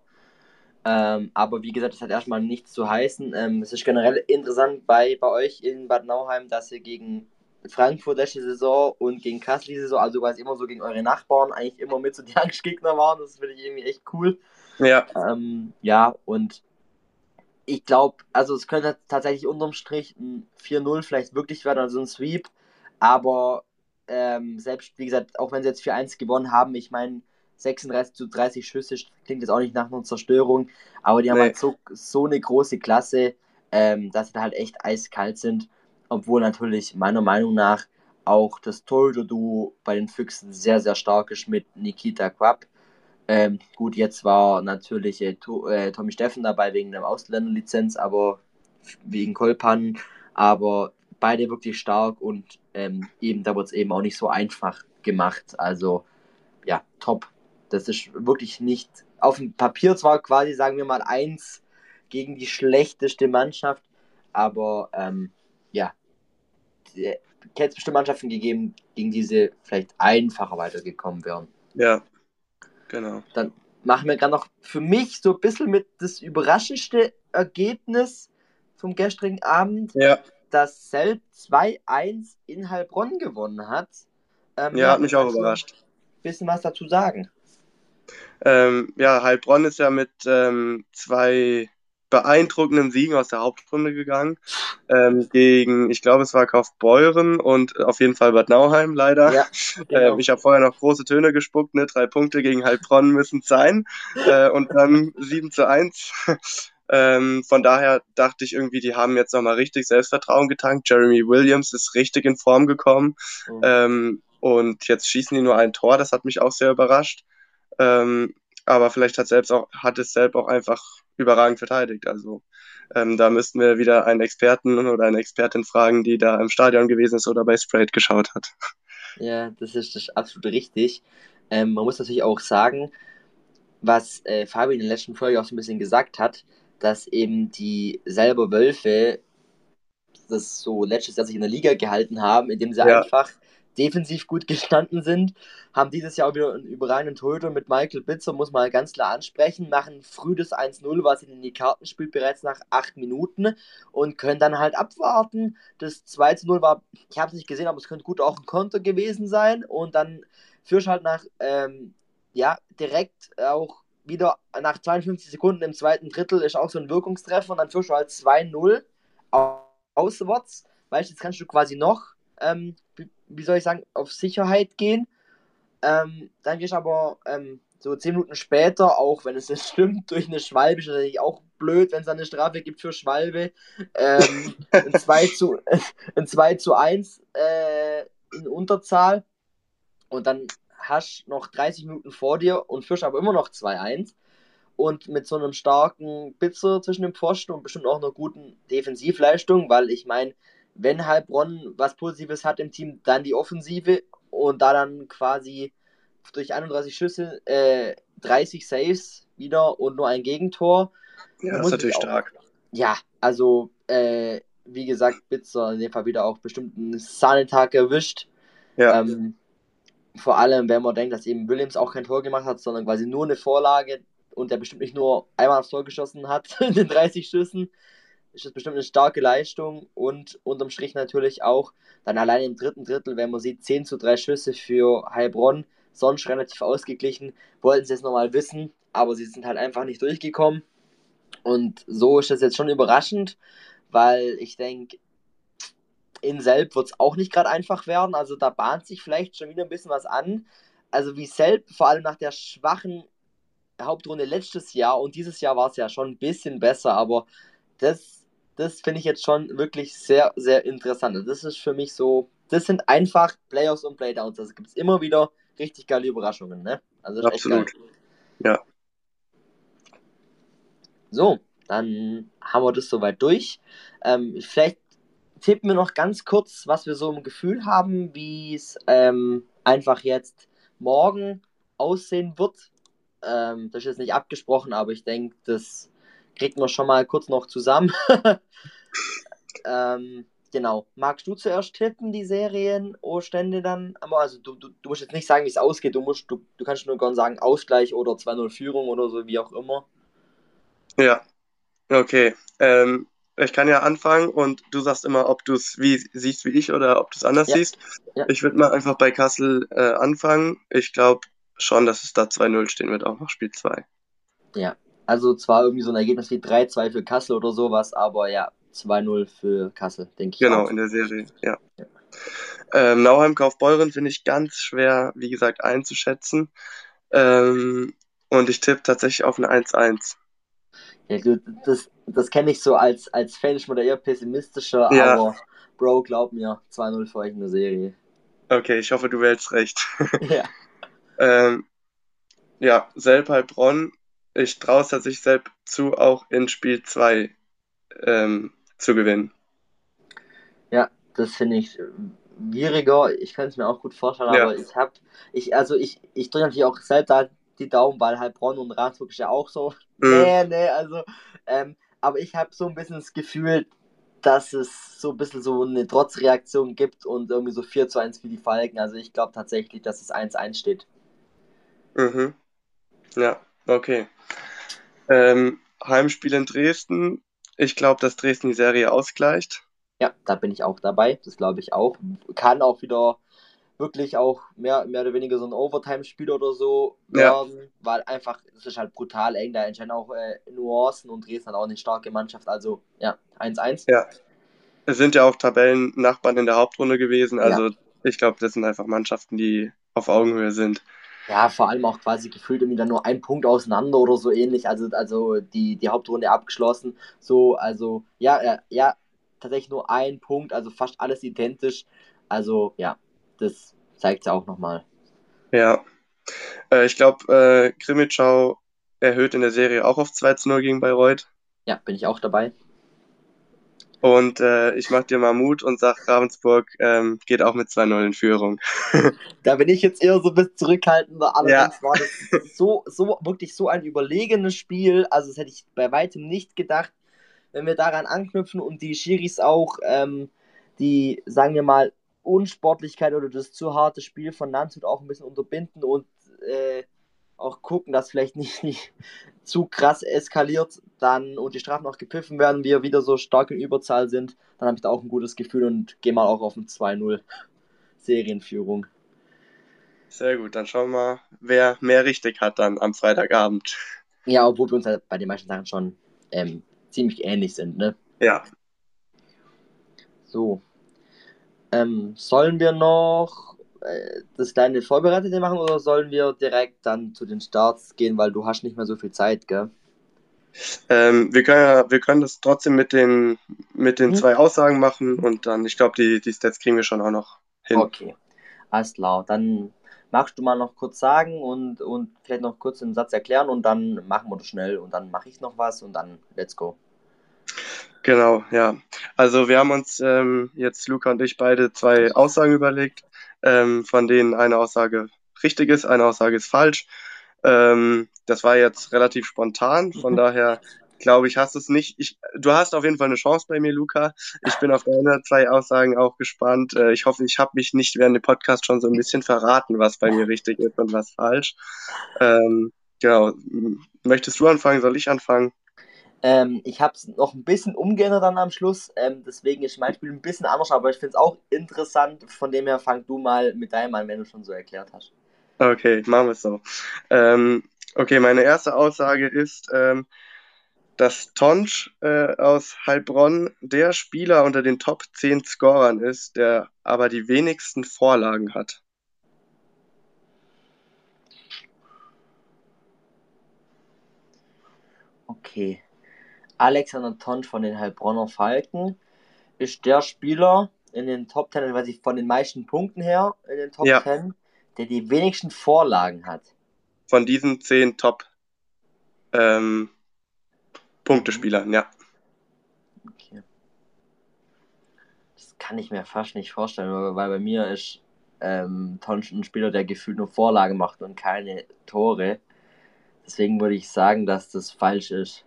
Ähm, aber wie gesagt, das hat erstmal nichts zu heißen. Ähm, es ist generell interessant bei, bei euch in Bad Nauheim, dass ihr gegen Frankfurt letzte Saison und gegen Kassel diese Saison, also quasi immer so gegen eure Nachbarn, eigentlich immer mit so die Angstgegner waren. Das finde ich irgendwie echt cool. Ja. Ähm, ja, und ich glaube, also es könnte tatsächlich unterm Strich ein 4-0 vielleicht wirklich werden, also ein Sweep. Aber ähm, selbst, wie gesagt, auch wenn sie jetzt 4-1 gewonnen haben, ich meine, 36 zu 30 Schüsse klingt jetzt auch nicht nach einer Zerstörung, aber die haben halt so, so eine große Klasse, ähm, dass sie da halt echt eiskalt sind, obwohl natürlich meiner Meinung nach auch das Torhüter-Duo bei den Füchsen sehr, sehr stark ist mit Nikita Quapp. Ähm, gut, jetzt war natürlich äh, to, äh, Tommy Steffen dabei wegen der Ausländerlizenz, aber wegen Kolpan, aber beide wirklich stark und ähm, eben da wird es eben auch nicht so einfach gemacht. Also ja, top. Das ist wirklich nicht auf dem Papier zwar quasi, sagen wir mal, eins gegen die schlechteste Mannschaft, aber ähm, ja, hätte es bestimmt Mannschaften gegeben, gegen diese vielleicht einfacher weitergekommen wären. Ja, genau. Dann machen wir gerade noch für mich so ein bisschen mit das überraschendste Ergebnis vom gestrigen Abend. Ja. dass Selb 2-1 in Heilbronn gewonnen hat. Ähm, ja, hat mich auch überrascht. Bisschen was dazu sagen. Ähm, ja, Heilbronn ist ja mit ähm, zwei beeindruckenden Siegen aus der Hauptrunde gegangen. Ähm, gegen, ich glaube, es war Kaufbeuren und auf jeden Fall Bad Nauheim leider. Ja, genau. ähm, ich habe vorher noch große Töne gespuckt, ne? drei Punkte gegen Heilbronn müssen es sein. Äh, und dann 7 zu 1. Ähm, von daher dachte ich irgendwie, die haben jetzt nochmal richtig Selbstvertrauen getankt. Jeremy Williams ist richtig in Form gekommen. Mhm. Und jetzt schießen die nur ein Tor, das hat mich auch sehr überrascht. Ähm, aber vielleicht hat, selbst auch, hat es selbst auch einfach überragend verteidigt. Also ähm, da müssten wir wieder einen Experten oder eine Expertin fragen, die da im Stadion gewesen ist oder bei Sprayed geschaut hat. Ja, das ist, das ist absolut richtig. Ähm, man muss natürlich auch sagen, was äh, Fabi in der letzten Folge auch so ein bisschen gesagt hat, dass eben die selber Wölfe das so letztes Jahr sich in der Liga gehalten haben, indem sie ja. einfach defensiv gut gestanden sind, haben dieses Jahr auch wieder einen überragenden Torhüter mit Michael Bitzer, muss man ganz klar ansprechen, machen früh das 1-0, was ihnen in die Karten spielt, bereits nach 8 Minuten und können dann halt abwarten. Das 2-0 war, ich habe es nicht gesehen, aber es könnte gut auch ein Konter gewesen sein und dann führst halt nach, ähm, ja, direkt auch wieder nach 52 Sekunden im zweiten Drittel ist auch so ein Wirkungstreffer und dann führst du halt 2-0 auswärts, weißt jetzt kannst du quasi noch ähm, wie soll ich sagen, auf Sicherheit gehen. Ähm, dann gehst du aber ähm, so 10 Minuten später, auch wenn es jetzt stimmt, durch eine Schwalbe ist natürlich auch blöd, wenn es eine Strafe gibt für Schwalbe. Ähm, ein, 2 zu, ein 2 zu 1 äh, in Unterzahl. Und dann hast du noch 30 Minuten vor dir und führst aber immer noch 2-1. Und mit so einem starken Pizza zwischen dem Pfosten und bestimmt auch einer guten Defensivleistung, weil ich meine, wenn Heilbronn was Positives hat im Team, dann die Offensive und da dann quasi durch 31 Schüsse äh, 30 Saves wieder und nur ein Gegentor. Ja, das ist natürlich auch, stark. Ja, also äh, wie gesagt, Bitzer in dem Fall wieder auch bestimmt einen Sahnetag erwischt. Ja. Ähm, vor allem, wenn man denkt, dass eben Williams auch kein Tor gemacht hat, sondern quasi nur eine Vorlage und der bestimmt nicht nur einmal aufs Tor geschossen hat in den 30 Schüssen, ist das bestimmt eine starke Leistung und unterm Strich natürlich auch dann allein im dritten Drittel, wenn man sieht, 10 zu 3 Schüsse für Heilbronn, sonst relativ ausgeglichen, wollten sie es nochmal wissen, aber sie sind halt einfach nicht durchgekommen. Und so ist das jetzt schon überraschend, weil ich denke, in Selb wird es auch nicht gerade einfach werden, also da bahnt sich vielleicht schon wieder ein bisschen was an, also wie Selb, vor allem nach der schwachen Hauptrunde letztes Jahr und dieses Jahr war es ja schon ein bisschen besser, aber das das finde ich jetzt schon wirklich sehr, sehr interessant. Das ist für mich so, das sind einfach Playoffs und Playdowns. Also gibt es immer wieder richtig geile Überraschungen, ne? Also Absolut. Ja. So, dann haben wir das soweit durch. Ähm, vielleicht tippen wir noch ganz kurz, was wir so im Gefühl haben, wie es ähm, einfach jetzt morgen aussehen wird. Ähm, das ist jetzt nicht abgesprochen, aber ich denke, das kriegt man schon mal kurz noch zusammen. ähm, genau. Magst du zuerst tippen, die Serien oder Stände dann? Aber also du, du, du musst jetzt nicht sagen, wie es ausgeht. Du, musst, du, du kannst nur gerne sagen, Ausgleich oder 2-0 Führung oder so, wie auch immer. Ja, okay. Ähm, ich kann ja anfangen und du sagst immer, ob du es wie siehst wie ich oder ob du es anders ja. siehst. Ja. Ich würde mal einfach bei Kassel äh, anfangen. Ich glaube schon, dass es da 2-0 stehen wird, auch nach Spiel 2. Ja, also zwar irgendwie so ein Ergebnis wie 3-2 für Kassel oder sowas, aber ja, 2-0 für Kassel, denke ich. Genau, auch. in der Serie, ja. ja. Ähm, Nauheim Kaufbeuren finde ich ganz schwer, wie gesagt, einzuschätzen. Ähm, und ich tippe tatsächlich auf eine 1-1. Ja, gut, das, das kenne ich so als, als Fan, ich bin da eher pessimistischer, ja. aber Bro, glaub mir, 2-0 für euch in der Serie. Okay, ich hoffe, du wählst recht. ja. ähm, ja, Selb-Heilbronn ich traue es tatsächlich selbst zu, auch in Spiel 2 ähm, zu gewinnen. Ja, das finde ich schwieriger. Ich kann es mir auch gut vorstellen, ja. aber ich habe, ich, also ich, ich drücke natürlich auch selbst da die Daumen, weil Heilbronn und Ravensburg ist ja auch so. Mhm. Nee, nee, also, ähm, aber ich habe so ein bisschen das Gefühl, dass es so ein bisschen so eine Trotzreaktion gibt und irgendwie so 4 zu 1 für die Falken. Also ich glaube tatsächlich, dass es 1-1 steht. Mhm. Ja, okay. Ähm, Heimspiel in Dresden. Ich glaube, dass Dresden die Serie ausgleicht. Ja, da bin ich auch dabei. Das glaube ich auch. Kann auch wieder wirklich auch mehr, mehr oder weniger so ein Overtime-Spiel oder so werden, ja. weil einfach, es ist halt brutal eng, da entscheiden auch äh, Nuancen und Dresden hat auch eine starke Mannschaft, also ja, 1-1. Ja, es sind ja auch Tabellennachbarn in der Hauptrunde gewesen, also ja. ich glaube, das sind einfach Mannschaften, die auf Augenhöhe sind. Ja, vor allem auch quasi gefühlt irgendwie dann nur ein Punkt auseinander oder so ähnlich, also, also die, die Hauptrunde abgeschlossen, so, also ja, ja, ja, tatsächlich nur ein Punkt, also fast alles identisch, also ja, das zeigt es auch nochmal. Ja. Äh, ich glaube, äh, Krimitschau erhöht in der Serie auch auf 2 zu 0 gegen Bayreuth. Ja, bin ich auch dabei. Und äh, ich mache dir mal Mut und sag, Ravensburg ähm, geht auch mit 2-0 in Führung. da bin ich jetzt eher so ein bisschen zurückhaltender. Allerdings ja. war das so, so, wirklich so ein überlegenes Spiel. Also, das hätte ich bei weitem nicht gedacht. Wenn wir daran anknüpfen und die Schiris auch, ähm, die, sagen wir mal, Unsportlichkeit oder das zu harte Spiel von Landshut auch ein bisschen unterbinden und äh, auch gucken, dass vielleicht nicht, nicht zu krass eskaliert dann und die Strafen auch gepfiffen werden, wir wieder so stark in Überzahl sind, dann habe ich da auch ein gutes Gefühl und gehe mal auch auf ein 2-0 Serienführung. Sehr gut, dann schauen wir mal, wer mehr richtig hat dann am Freitagabend. Ja, obwohl wir uns halt bei den meisten Sachen schon ähm, ziemlich ähnlich sind, ne? Ja. So, ähm, sollen wir noch das kleine Vorbereitete machen oder sollen wir direkt dann zu den Starts gehen, weil du hast nicht mehr so viel Zeit, gell? Ähm, wir, können ja, wir können das trotzdem mit den, mit den hm. zwei Aussagen machen und dann, ich glaube, die, die Stats kriegen wir schon auch noch hin. Okay, alles klar. Dann magst du mal noch kurz sagen und, und vielleicht noch kurz den Satz erklären und dann machen wir das schnell und dann mache ich noch was und dann let's go. Genau, ja. Also wir haben uns ähm, jetzt, Luca und ich, beide zwei Aussagen überlegt, ähm, von denen eine Aussage richtig ist, eine Aussage ist falsch. Ähm, das war jetzt relativ spontan, von daher glaube ich, hast du es nicht. Ich, du hast auf jeden Fall eine Chance bei mir, Luca. Ich bin auf deine zwei Aussagen auch gespannt. Äh, ich hoffe, ich habe mich nicht während dem Podcast schon so ein bisschen verraten, was bei mir richtig ist und was falsch. Ähm, genau. Möchtest du anfangen? Soll ich anfangen? Ähm, ich habe es noch ein bisschen umgeändert dann am Schluss, ähm, deswegen ist mein Spiel ein bisschen anders, aber ich finde es auch interessant. Von dem her fang du mal mit deinem an, wenn du schon so erklärt hast. Okay, machen wir es so. Ähm, okay, meine erste Aussage ist, ähm, dass Tonsch äh, aus Heilbronn der Spieler unter den Top 10 Scorern ist, der aber die wenigsten Vorlagen hat. Okay. Alexander Tonsch von den Heilbronner Falken ist der Spieler in den Top 10, weiß ich von den meisten Punkten her in den Top ja. 10, der die wenigsten Vorlagen hat. Von diesen 10 Top ähm, Punktespielern, ja. Okay. Das kann ich mir fast nicht vorstellen, weil bei mir ist ähm, Tonsch ein Spieler, der gefühlt nur Vorlagen macht und keine Tore. Deswegen würde ich sagen, dass das falsch ist.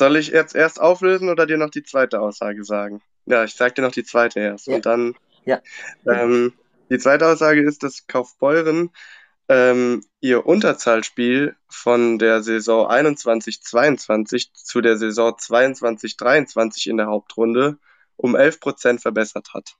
Soll ich jetzt erst auflösen oder dir noch die zweite Aussage sagen? Ja, ich sag dir noch die zweite erst. Ja. Und dann. Ja. Ähm, die zweite Aussage ist, dass Kaufbeuren ähm, ihr Unterzahlspiel von der Saison 21-22 zu der Saison 22-23 in der Hauptrunde um 11% verbessert hat.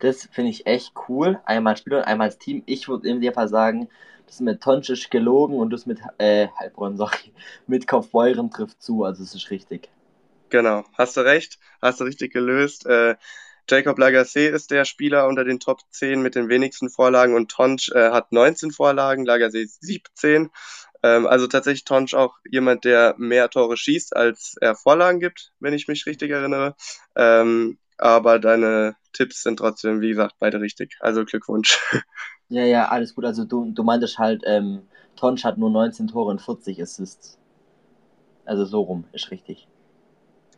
Das finde ich echt cool. Einmal Spieler und einmal als Team. Ich würde in dem Fall sagen, das mit Tončić gelogen und das mit äh, Heilbronn, sorry, mit Kaufbeuren trifft zu, also es ist richtig. Genau, hast du recht, hast du richtig gelöst. Äh, Jacob Lagacé ist der Spieler unter den Top 10 mit den wenigsten Vorlagen und Tonsch äh, hat 19 Vorlagen, Lagacé 17. Ähm, also tatsächlich Tonsch auch jemand, der mehr Tore schießt, als er Vorlagen gibt, wenn ich mich richtig erinnere. Ähm, aber deine Tipps sind trotzdem, wie gesagt, beide richtig. Also Glückwunsch. Ja, ja, alles gut. Also du, du meintest halt, ähm, Tonsch hat nur 19 Tore und 40 Assists. Also so rum, ist richtig.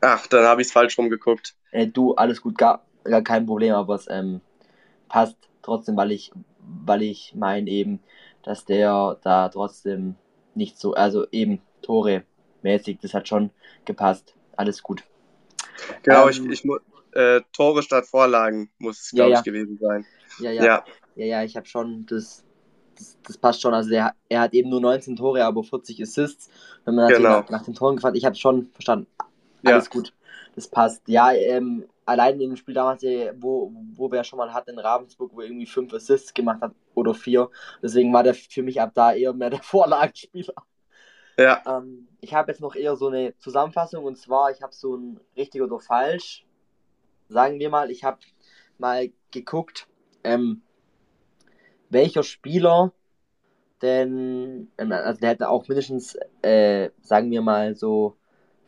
Ach, dann habe ich es falsch rumgeguckt. Äh, du, alles gut, gar, gar kein Problem, aber es ähm, passt trotzdem, weil ich, weil ich meine eben, dass der da trotzdem nicht so, also eben Tore mäßig, das hat schon gepasst. Alles gut. Genau, ähm, ich, ich äh, Tore statt Vorlagen muss es, glaube ja, ich, gewesen sein. Ja, ja. ja. Ja, ja, ich habe schon das, das, das, passt schon. Also der, er hat eben nur 19 Tore, aber 40 Assists. Wenn man Genau. nach, nach den Toren gefragt, ich habe schon verstanden. Alles Ja. gut. Das passt. Ja, ähm, allein in dem Spiel damals, äh, wo, wo wir schon mal hatten in Ravensburg, wo er irgendwie fünf Assists gemacht hat oder vier. Deswegen war der für mich ab da eher mehr der Vorlagenspieler. Ja. Ähm, ich habe jetzt noch eher so eine Zusammenfassung und zwar, ich habe so ein richtig oder falsch. Sagen wir mal, ich habe mal geguckt, ähm, welcher Spieler denn, ähm, also der hätte auch mindestens, äh, sagen wir mal so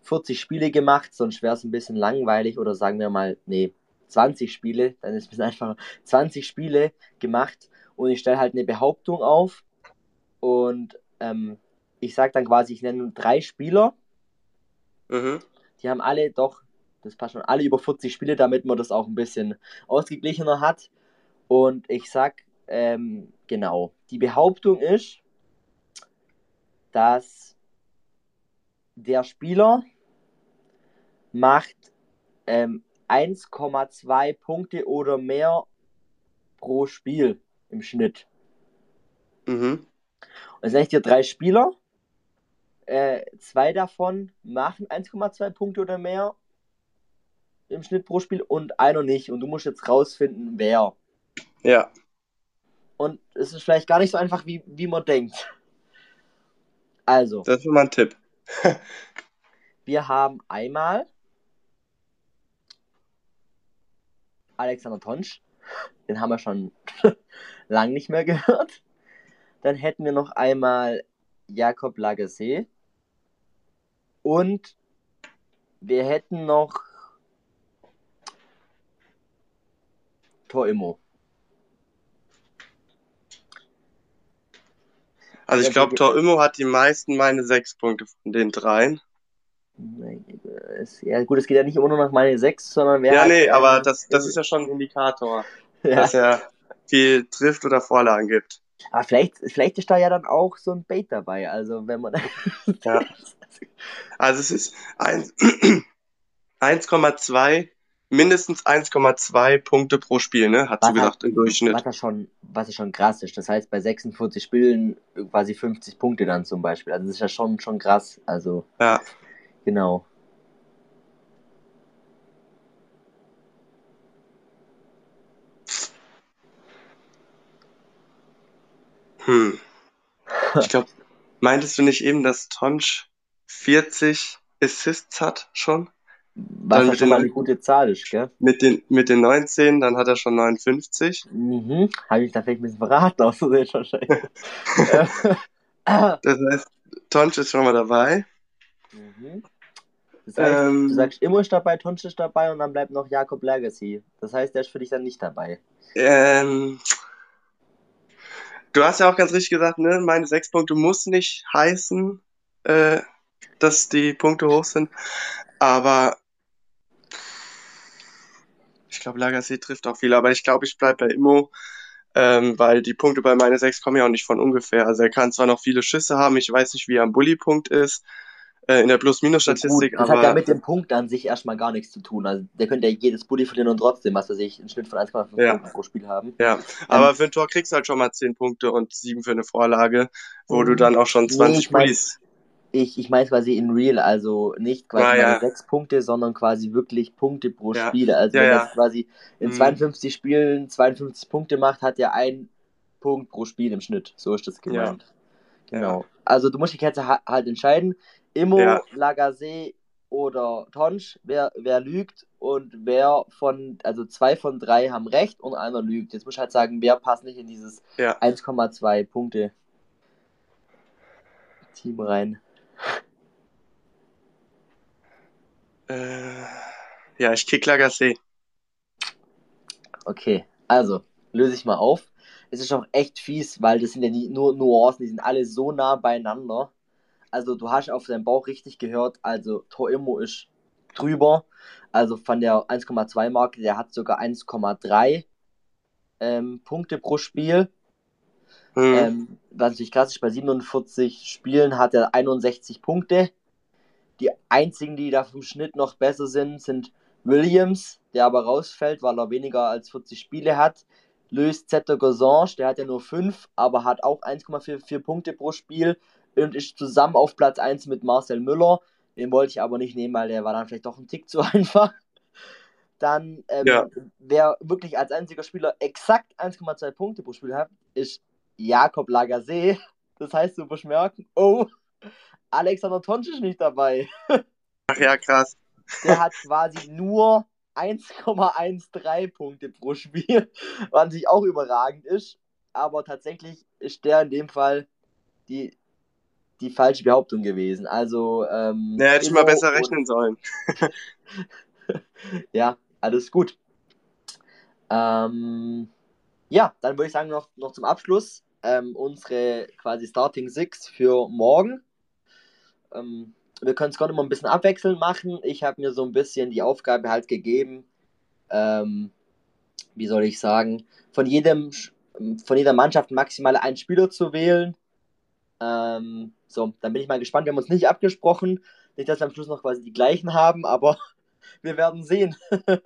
40 Spiele gemacht, sonst wäre es ein bisschen langweilig oder sagen wir mal, nee, 20 Spiele, dann ist es ein bisschen einfacher. 20 Spiele gemacht und ich stelle halt eine Behauptung auf und ähm, ich sage dann quasi, ich nenne drei Spieler, Mhm. die haben alle doch, das passt schon, alle über 40 Spiele, damit man das auch ein bisschen ausgeglichener hat. Und ich sag, ähm, genau, die Behauptung ist, dass der Spieler macht ähm, 1,2 Punkte oder mehr pro Spiel im Schnitt. Mhm. Und jetzt nenne ich dir drei Spieler. Äh, zwei davon machen 1,2 Punkte oder mehr im Schnitt pro Spiel und einer nicht. Und du musst jetzt rausfinden, wer. Ja. Und es ist vielleicht gar nicht so einfach, wie, wie man denkt. Also, Das ist immer ein Tipp. wir haben einmal Alexander Tonsch. Den haben wir schon lang nicht mehr gehört. Dann hätten wir noch einmal Jakob Lagasse. Und wir hätten noch Torimo. Also ich glaube, die- Torimo hat die meisten meine sechs Punkte von den dreien. Ja, gut, es geht ja nicht immer nur nach meine 6, sondern wer Ja, nee, aber das, das ist ja schon ein Indikator, ja. dass er viel trifft oder Vorlagen gibt. Aber vielleicht, vielleicht ist da ja dann auch so ein Bait dabei. Also wenn man. Ja. Also es ist eins- 1,2, mindestens 1,2 Punkte pro Spiel, ne? Hat sie Was gesagt, im Durchschnitt. Was ja schon, was ja schon krass ist. Das heißt, bei 46 Spielen quasi 50 Punkte dann zum Beispiel. Also das ist ja schon, schon krass. Also, Ja. genau. Hm. Ich glaube, meintest du nicht eben, dass Tonsch 40 Assists hat schon? Was ja mit schon mal eine gute Zahl ist, gell? Mit den, mit den 19, dann hat er schon 59. Mhm. Habe ich da vielleicht ein bisschen verraten, aus Versehen wahrscheinlich. Das heißt, Tonsch ist schon mal dabei. mhm. Das heißt, Ähm, du sagst, Immo ist dabei, Tonsch ist dabei und dann bleibt noch Jakob Legacy. Das heißt, der ist für dich dann nicht dabei. Ähm, du hast ja auch ganz richtig gesagt, ne, meine sechs Punkte muss nicht heißen, äh, dass die Punkte hoch sind. Aber ich glaube, Lagasse trifft auch viel. Aber ich glaube, ich bleibe bei Immo, ähm, weil die Punkte bei meine sechs kommen ja auch nicht von ungefähr. Also er kann zwar noch viele Schüsse haben, ich weiß nicht, wie er am Bully-Punkt ist, äh, in der Plus-Minus-Statistik, Gut, das hat ja aber mit dem Punkt an sich erstmal gar nichts zu tun. Also der könnte ja jedes Bulli verlieren und trotzdem, was weiß ich, einen Schnitt von 1,5 Ja. Punkten pro Spiel haben. ja. Aber für ein Tor kriegst du halt schon mal zehn Punkte und sieben für eine Vorlage, wo du Mhm. dann auch schon Nee, 20 ich mein- Bullies Ich, ich meine quasi in real, also nicht quasi Ah, ja. sechs Punkte, sondern quasi wirklich Punkte pro Ja. Spiel. Also Ja, wenn er quasi in Mhm. 52 Spielen 52 Punkte macht, hat er einen Punkt pro Spiel im Schnitt. So ist das gemeint. Genau. Also du musst dich jetzt ha- halt entscheiden. Immo, Ja. Lagasse oder Tonsch, wer, wer lügt und wer von, also zwei von drei haben recht und einer lügt. Jetzt muss ich halt sagen, wer passt nicht in dieses Ja. 1,2 Punkte Team rein. Äh, ja, ich kick Lagasse. Okay, also löse ich mal auf. Es ist auch echt fies, weil das sind ja nie, nur Nuancen, die sind alle so nah beieinander. Also du hast auf deinem Bauch richtig gehört, also Toimo ist drüber. Also von der 1,2 Marke, der hat sogar 1,3 ähm, Punkte pro Spiel. Hm. Ähm, was natürlich krass ist, bei 47 Spielen hat er 61 Punkte. Die einzigen, die da vom Schnitt noch besser sind, sind Williams, der aber rausfällt, weil er weniger als 40 Spiele hat. löst Zeto Gozange, der hat ja nur 5, aber hat auch 1,44 Punkte pro Spiel und ist zusammen auf Platz 1 mit Marcel Müller. Den wollte ich aber nicht nehmen, weil der war dann vielleicht doch ein Tick zu einfach. Dann, ähm, ja. wer wirklich als einziger Spieler exakt 1,2 Punkte pro Spiel hat, ist Jakob Lagasse. Das heißt, du wirst merken, oh, Alexander Tonsch ist nicht dabei. Ach ja, krass. Der hat quasi nur 1,13 Punkte pro Spiel, was sich auch überragend ist. Aber tatsächlich ist der in dem Fall die, die falsche Behauptung gewesen. Also, ähm, ja, hätte ich mal besser rechnen sollen. ja, alles gut. Ähm, ja, dann würde ich sagen, noch, noch zum Abschluss ähm, unsere quasi Starting Six für morgen. Ähm, wir können es gerade immer ein bisschen abwechselnd machen. Ich habe mir so ein bisschen die Aufgabe halt gegeben, ähm, wie soll ich sagen, von jedem von jeder Mannschaft maximal einen Spieler zu wählen. Ähm, so, dann bin ich mal gespannt. Wir haben uns nicht abgesprochen. Nicht, dass wir am Schluss noch quasi die gleichen haben, aber wir werden sehen.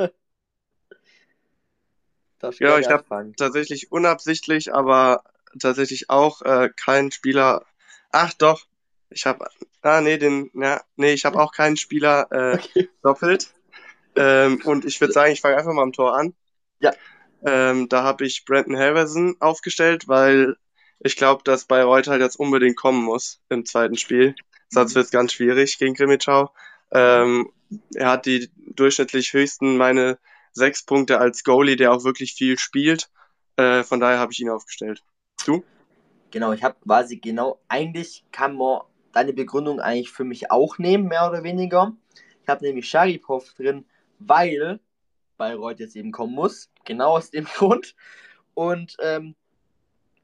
ja, ich habe tatsächlich unabsichtlich, aber tatsächlich auch äh, keinen Spieler. Ach doch, ich habe, ah nee, den, ja, nee, ich habe auch keinen Spieler äh, okay. doppelt. Ähm, und ich würde sagen, ich fange einfach mal am Tor an. Ja. Ähm, da habe ich Brandon Harrison aufgestellt, weil ich glaube, dass Bayreuth halt jetzt unbedingt kommen muss im zweiten Spiel. Sonst mhm. wird es ganz schwierig gegen Grimmitschau. Ähm, er hat die durchschnittlich höchsten meine sechs Punkte als Goalie, der auch wirklich viel spielt. Äh, von daher habe ich ihn aufgestellt. Du? Genau, ich habe quasi genau, eigentlich kann man deine Begründung eigentlich für mich auch nehmen, mehr oder weniger. Ich habe nämlich Sharipov drin, weil Bayreuth jetzt eben kommen muss. Genau aus dem Grund. Und ähm,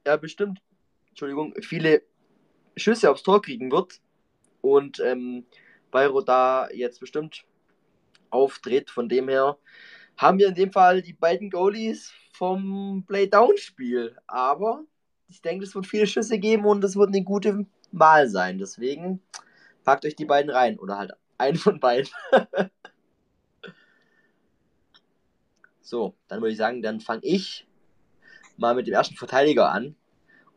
er bestimmt, Entschuldigung, viele Schüsse aufs Tor kriegen wird. Und ähm, Bayreuth da jetzt bestimmt auftritt. Von dem her haben wir in dem Fall die beiden Goalies vom Playdown-Spiel. Aber ich denke, es wird viele Schüsse geben und es wird eine gute Wahl sein. Deswegen packt euch die beiden rein. Oder halt einen von beiden. so, dann würde ich sagen, dann fange ich mal mit dem ersten Verteidiger an.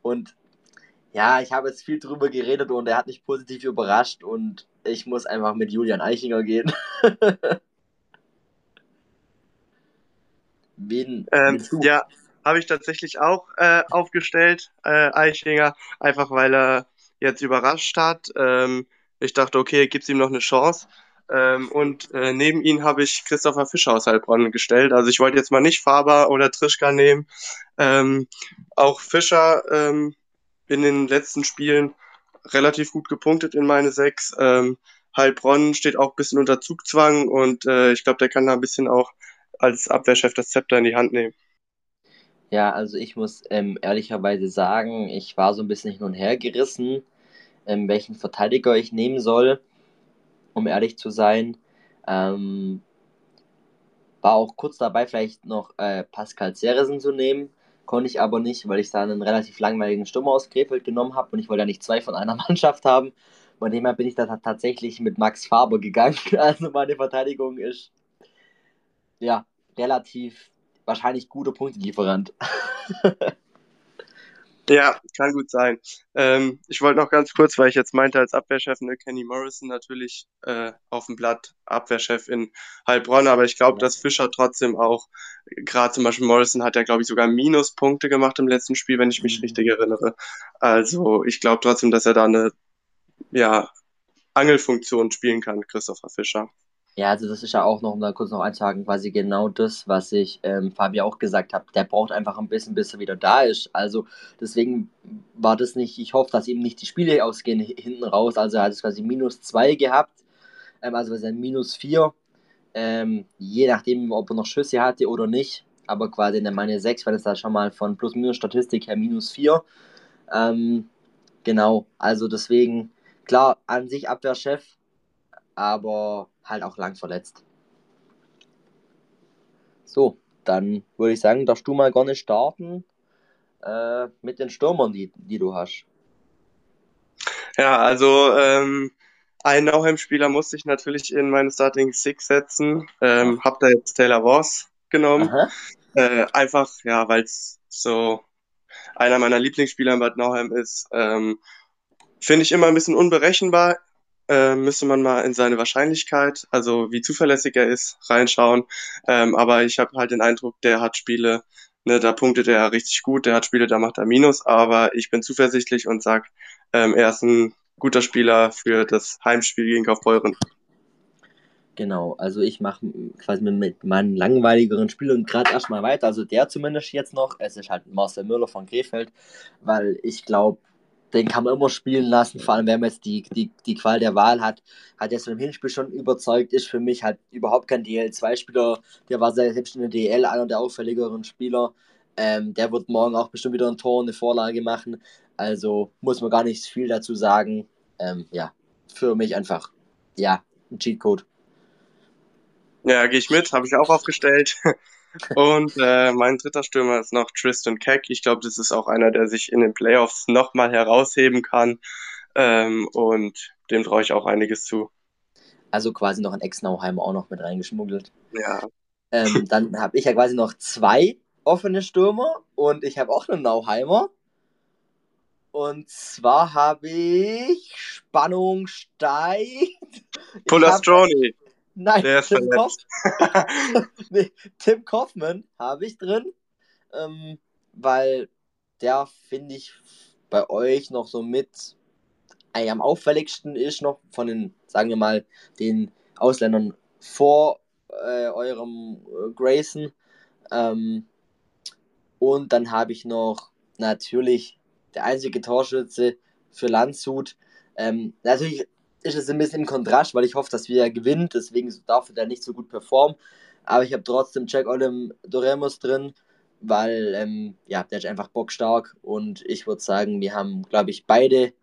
Und ja, ich habe jetzt viel drüber geredet und er hat mich positiv überrascht und ich muss einfach mit Julian Eichinger gehen. Wen? Ähm, ja, habe ich tatsächlich auch äh, aufgestellt, äh, Eichinger, einfach weil er jetzt überrascht hat. Ähm, ich dachte, okay, gibt's ihm noch eine Chance. Ähm, und äh, neben ihn habe ich Christopher Fischer aus Heilbronn gestellt. Also ich wollte jetzt mal nicht Faber oder Trischka nehmen. Ähm, auch Fischer ähm, in den letzten Spielen relativ gut gepunktet in meine sechs. Ähm, Heilbronn steht auch ein bisschen unter Zugzwang und äh, ich glaube, der kann da ein bisschen auch als Abwehrchef das Zepter in die Hand nehmen. Ja, also ich muss ähm, ehrlicherweise sagen, ich war so ein bisschen hin und her gerissen, ähm, welchen Verteidiger ich nehmen soll, um ehrlich zu sein. Ähm, war auch kurz dabei, vielleicht noch äh, Pascal Ceresen zu nehmen, konnte ich aber nicht, weil ich da einen relativ langweiligen Stürmer aus Krefeld genommen habe und ich wollte ja nicht zwei von einer Mannschaft haben. Von dem her bin ich da tatsächlich mit Max Faber gegangen. Also meine Verteidigung ist ja relativ wahrscheinlich guter Punktelieferant. ja, kann gut sein. Ähm, ich wollte noch ganz kurz, weil ich jetzt meinte, als Abwehrchef ne, Kenny Morrison natürlich äh, auf dem Blatt Abwehrchef in Heilbronn, aber ich glaube, ja. dass Fischer trotzdem auch, gerade zum Beispiel Morrison hat ja, glaube ich, sogar Minuspunkte gemacht im letzten Spiel, wenn ich mich mhm. richtig erinnere. Also ich glaube trotzdem, dass er da eine ja, Angelfunktion spielen kann, Christopher Fischer. Ja, also das ist ja auch noch, um da kurz noch einzuhaken, quasi genau das, was ich ähm, Fabi auch gesagt habe. Der braucht einfach ein bisschen, bis er wieder da ist. Also deswegen war das nicht, ich hoffe, dass ihm nicht die Spiele ausgehen hinten raus. Also er hat es quasi minus zwei gehabt, ähm, also was ein minus vier. Ähm, je nachdem, ob er noch Schüsse hatte oder nicht. Aber quasi in der meine 6 war das da schon mal von Plus-Minus-Statistik her minus 4. Ähm, genau, also deswegen, klar, an sich Abwehrchef, aber halt auch lang verletzt. So, dann würde ich sagen, darfst du mal gerne starten äh, mit den Stürmern, die, die du hast. Ja, also ähm, einen Nauheim-Spieler musste ich natürlich in meine Starting Six setzen. Ähm, hab da jetzt Taylor Voss genommen. Äh, einfach, ja, weil es so einer meiner Lieblingsspieler in Bad Nauheim ist. Ähm, Finde ich immer ein bisschen unberechenbar. Äh, müsste man mal in seine Wahrscheinlichkeit, also wie zuverlässig er ist, reinschauen. Ähm, aber ich habe halt den Eindruck, der hat Spiele, ne, da punktet er richtig gut, der hat Spiele, da macht er Minus, aber ich bin zuversichtlich und sag, ähm, er ist ein guter Spieler für das Heimspiel gegen Kaufbeuren. Genau, also ich mache quasi mit meinen langweiligeren Spielern gerade erstmal weiter. Also der zumindest jetzt noch. Es ist halt Marcel Müller von Krefeld, weil ich glaube, den kann man immer spielen lassen, vor allem wenn man jetzt die, die, die Qual der Wahl hat. Hat so im Hinspiel schon überzeugt, ist für mich halt überhaupt kein DL2-Spieler. Der war selbst in der DL einer der auffälligeren Spieler. Ähm, der wird morgen auch bestimmt wieder ein Tor, eine Vorlage machen. Also muss man gar nicht viel dazu sagen. Ähm, ja, für mich einfach, ja, ein Cheatcode. Ja, gehe ich mit, habe ich auch aufgestellt. Und äh, mein dritter Stürmer ist noch Tristan Keck. Ich glaube, das ist auch einer, der sich in den Playoffs nochmal herausheben kann. Ähm, und dem traue ich auch einiges zu. Also quasi noch ein Ex-Nauheimer auch noch mit reingeschmuggelt. Ja. Ähm, dann habe ich ja quasi noch zwei offene Stürmer und ich habe auch einen Nauheimer. Und zwar habe ich Spannung steigt. Polastroni. Nein, Der ist Tim, Kauf nee, Tim Kaufmann habe ich drin, ähm, weil der finde ich bei euch noch so mit am auffälligsten ist noch von den, sagen wir mal, den Ausländern vor äh, eurem äh, Grayson. Ähm, und dann habe ich noch natürlich der einzige Torschütze für Landshut. Ähm, natürlich ist es ein bisschen Kontrast, weil ich hoffe, dass wir gewinnen. Deswegen darf er nicht so gut performen. Aber ich habe trotzdem Jack Olem Doremos drin, weil ähm, ja, der ist einfach bockstark. Und ich würde sagen, wir haben, glaube ich, beide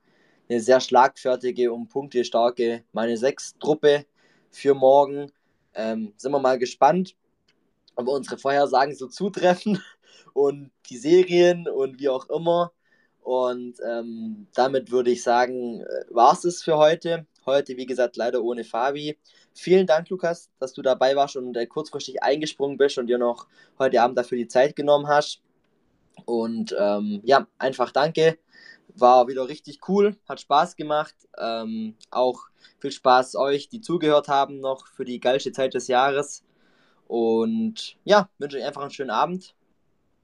eine sehr schlagfertige und punktestarke meine sechs Truppe für morgen. Ähm, sind wir mal gespannt, ob unsere Vorhersagen so zutreffen und die Serien und wie auch immer. Und ähm, damit würde ich sagen, äh, war es es für heute. Heute, wie gesagt, leider ohne Fabi. Vielen Dank, Lukas, dass du dabei warst und äh, kurzfristig eingesprungen bist und dir noch heute Abend dafür die Zeit genommen hast. Und ähm, ja, einfach danke. War wieder richtig cool, hat Spaß gemacht. Ähm, auch viel Spaß euch, die zugehört haben, noch für die geilste Zeit des Jahres. Und ja, wünsche euch einfach einen schönen Abend.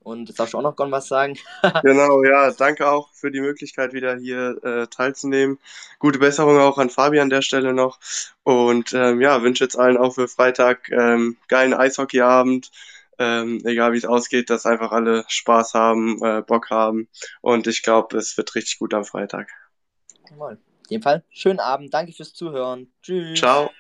Und jetzt darfst du auch noch was sagen. genau, ja, danke auch für die Möglichkeit, wieder hier äh, teilzunehmen. Gute Besserung auch an Fabi an der Stelle noch. Und ähm, ja, wünsche jetzt allen auch für Freitag ähm, geilen Eishockeyabend. Ähm, egal wie es ausgeht, dass einfach alle Spaß haben, äh, Bock haben. Und ich glaube, es wird richtig gut am Freitag. In dem Fall, schönen Abend. Danke fürs Zuhören. Tschüss. Ciao.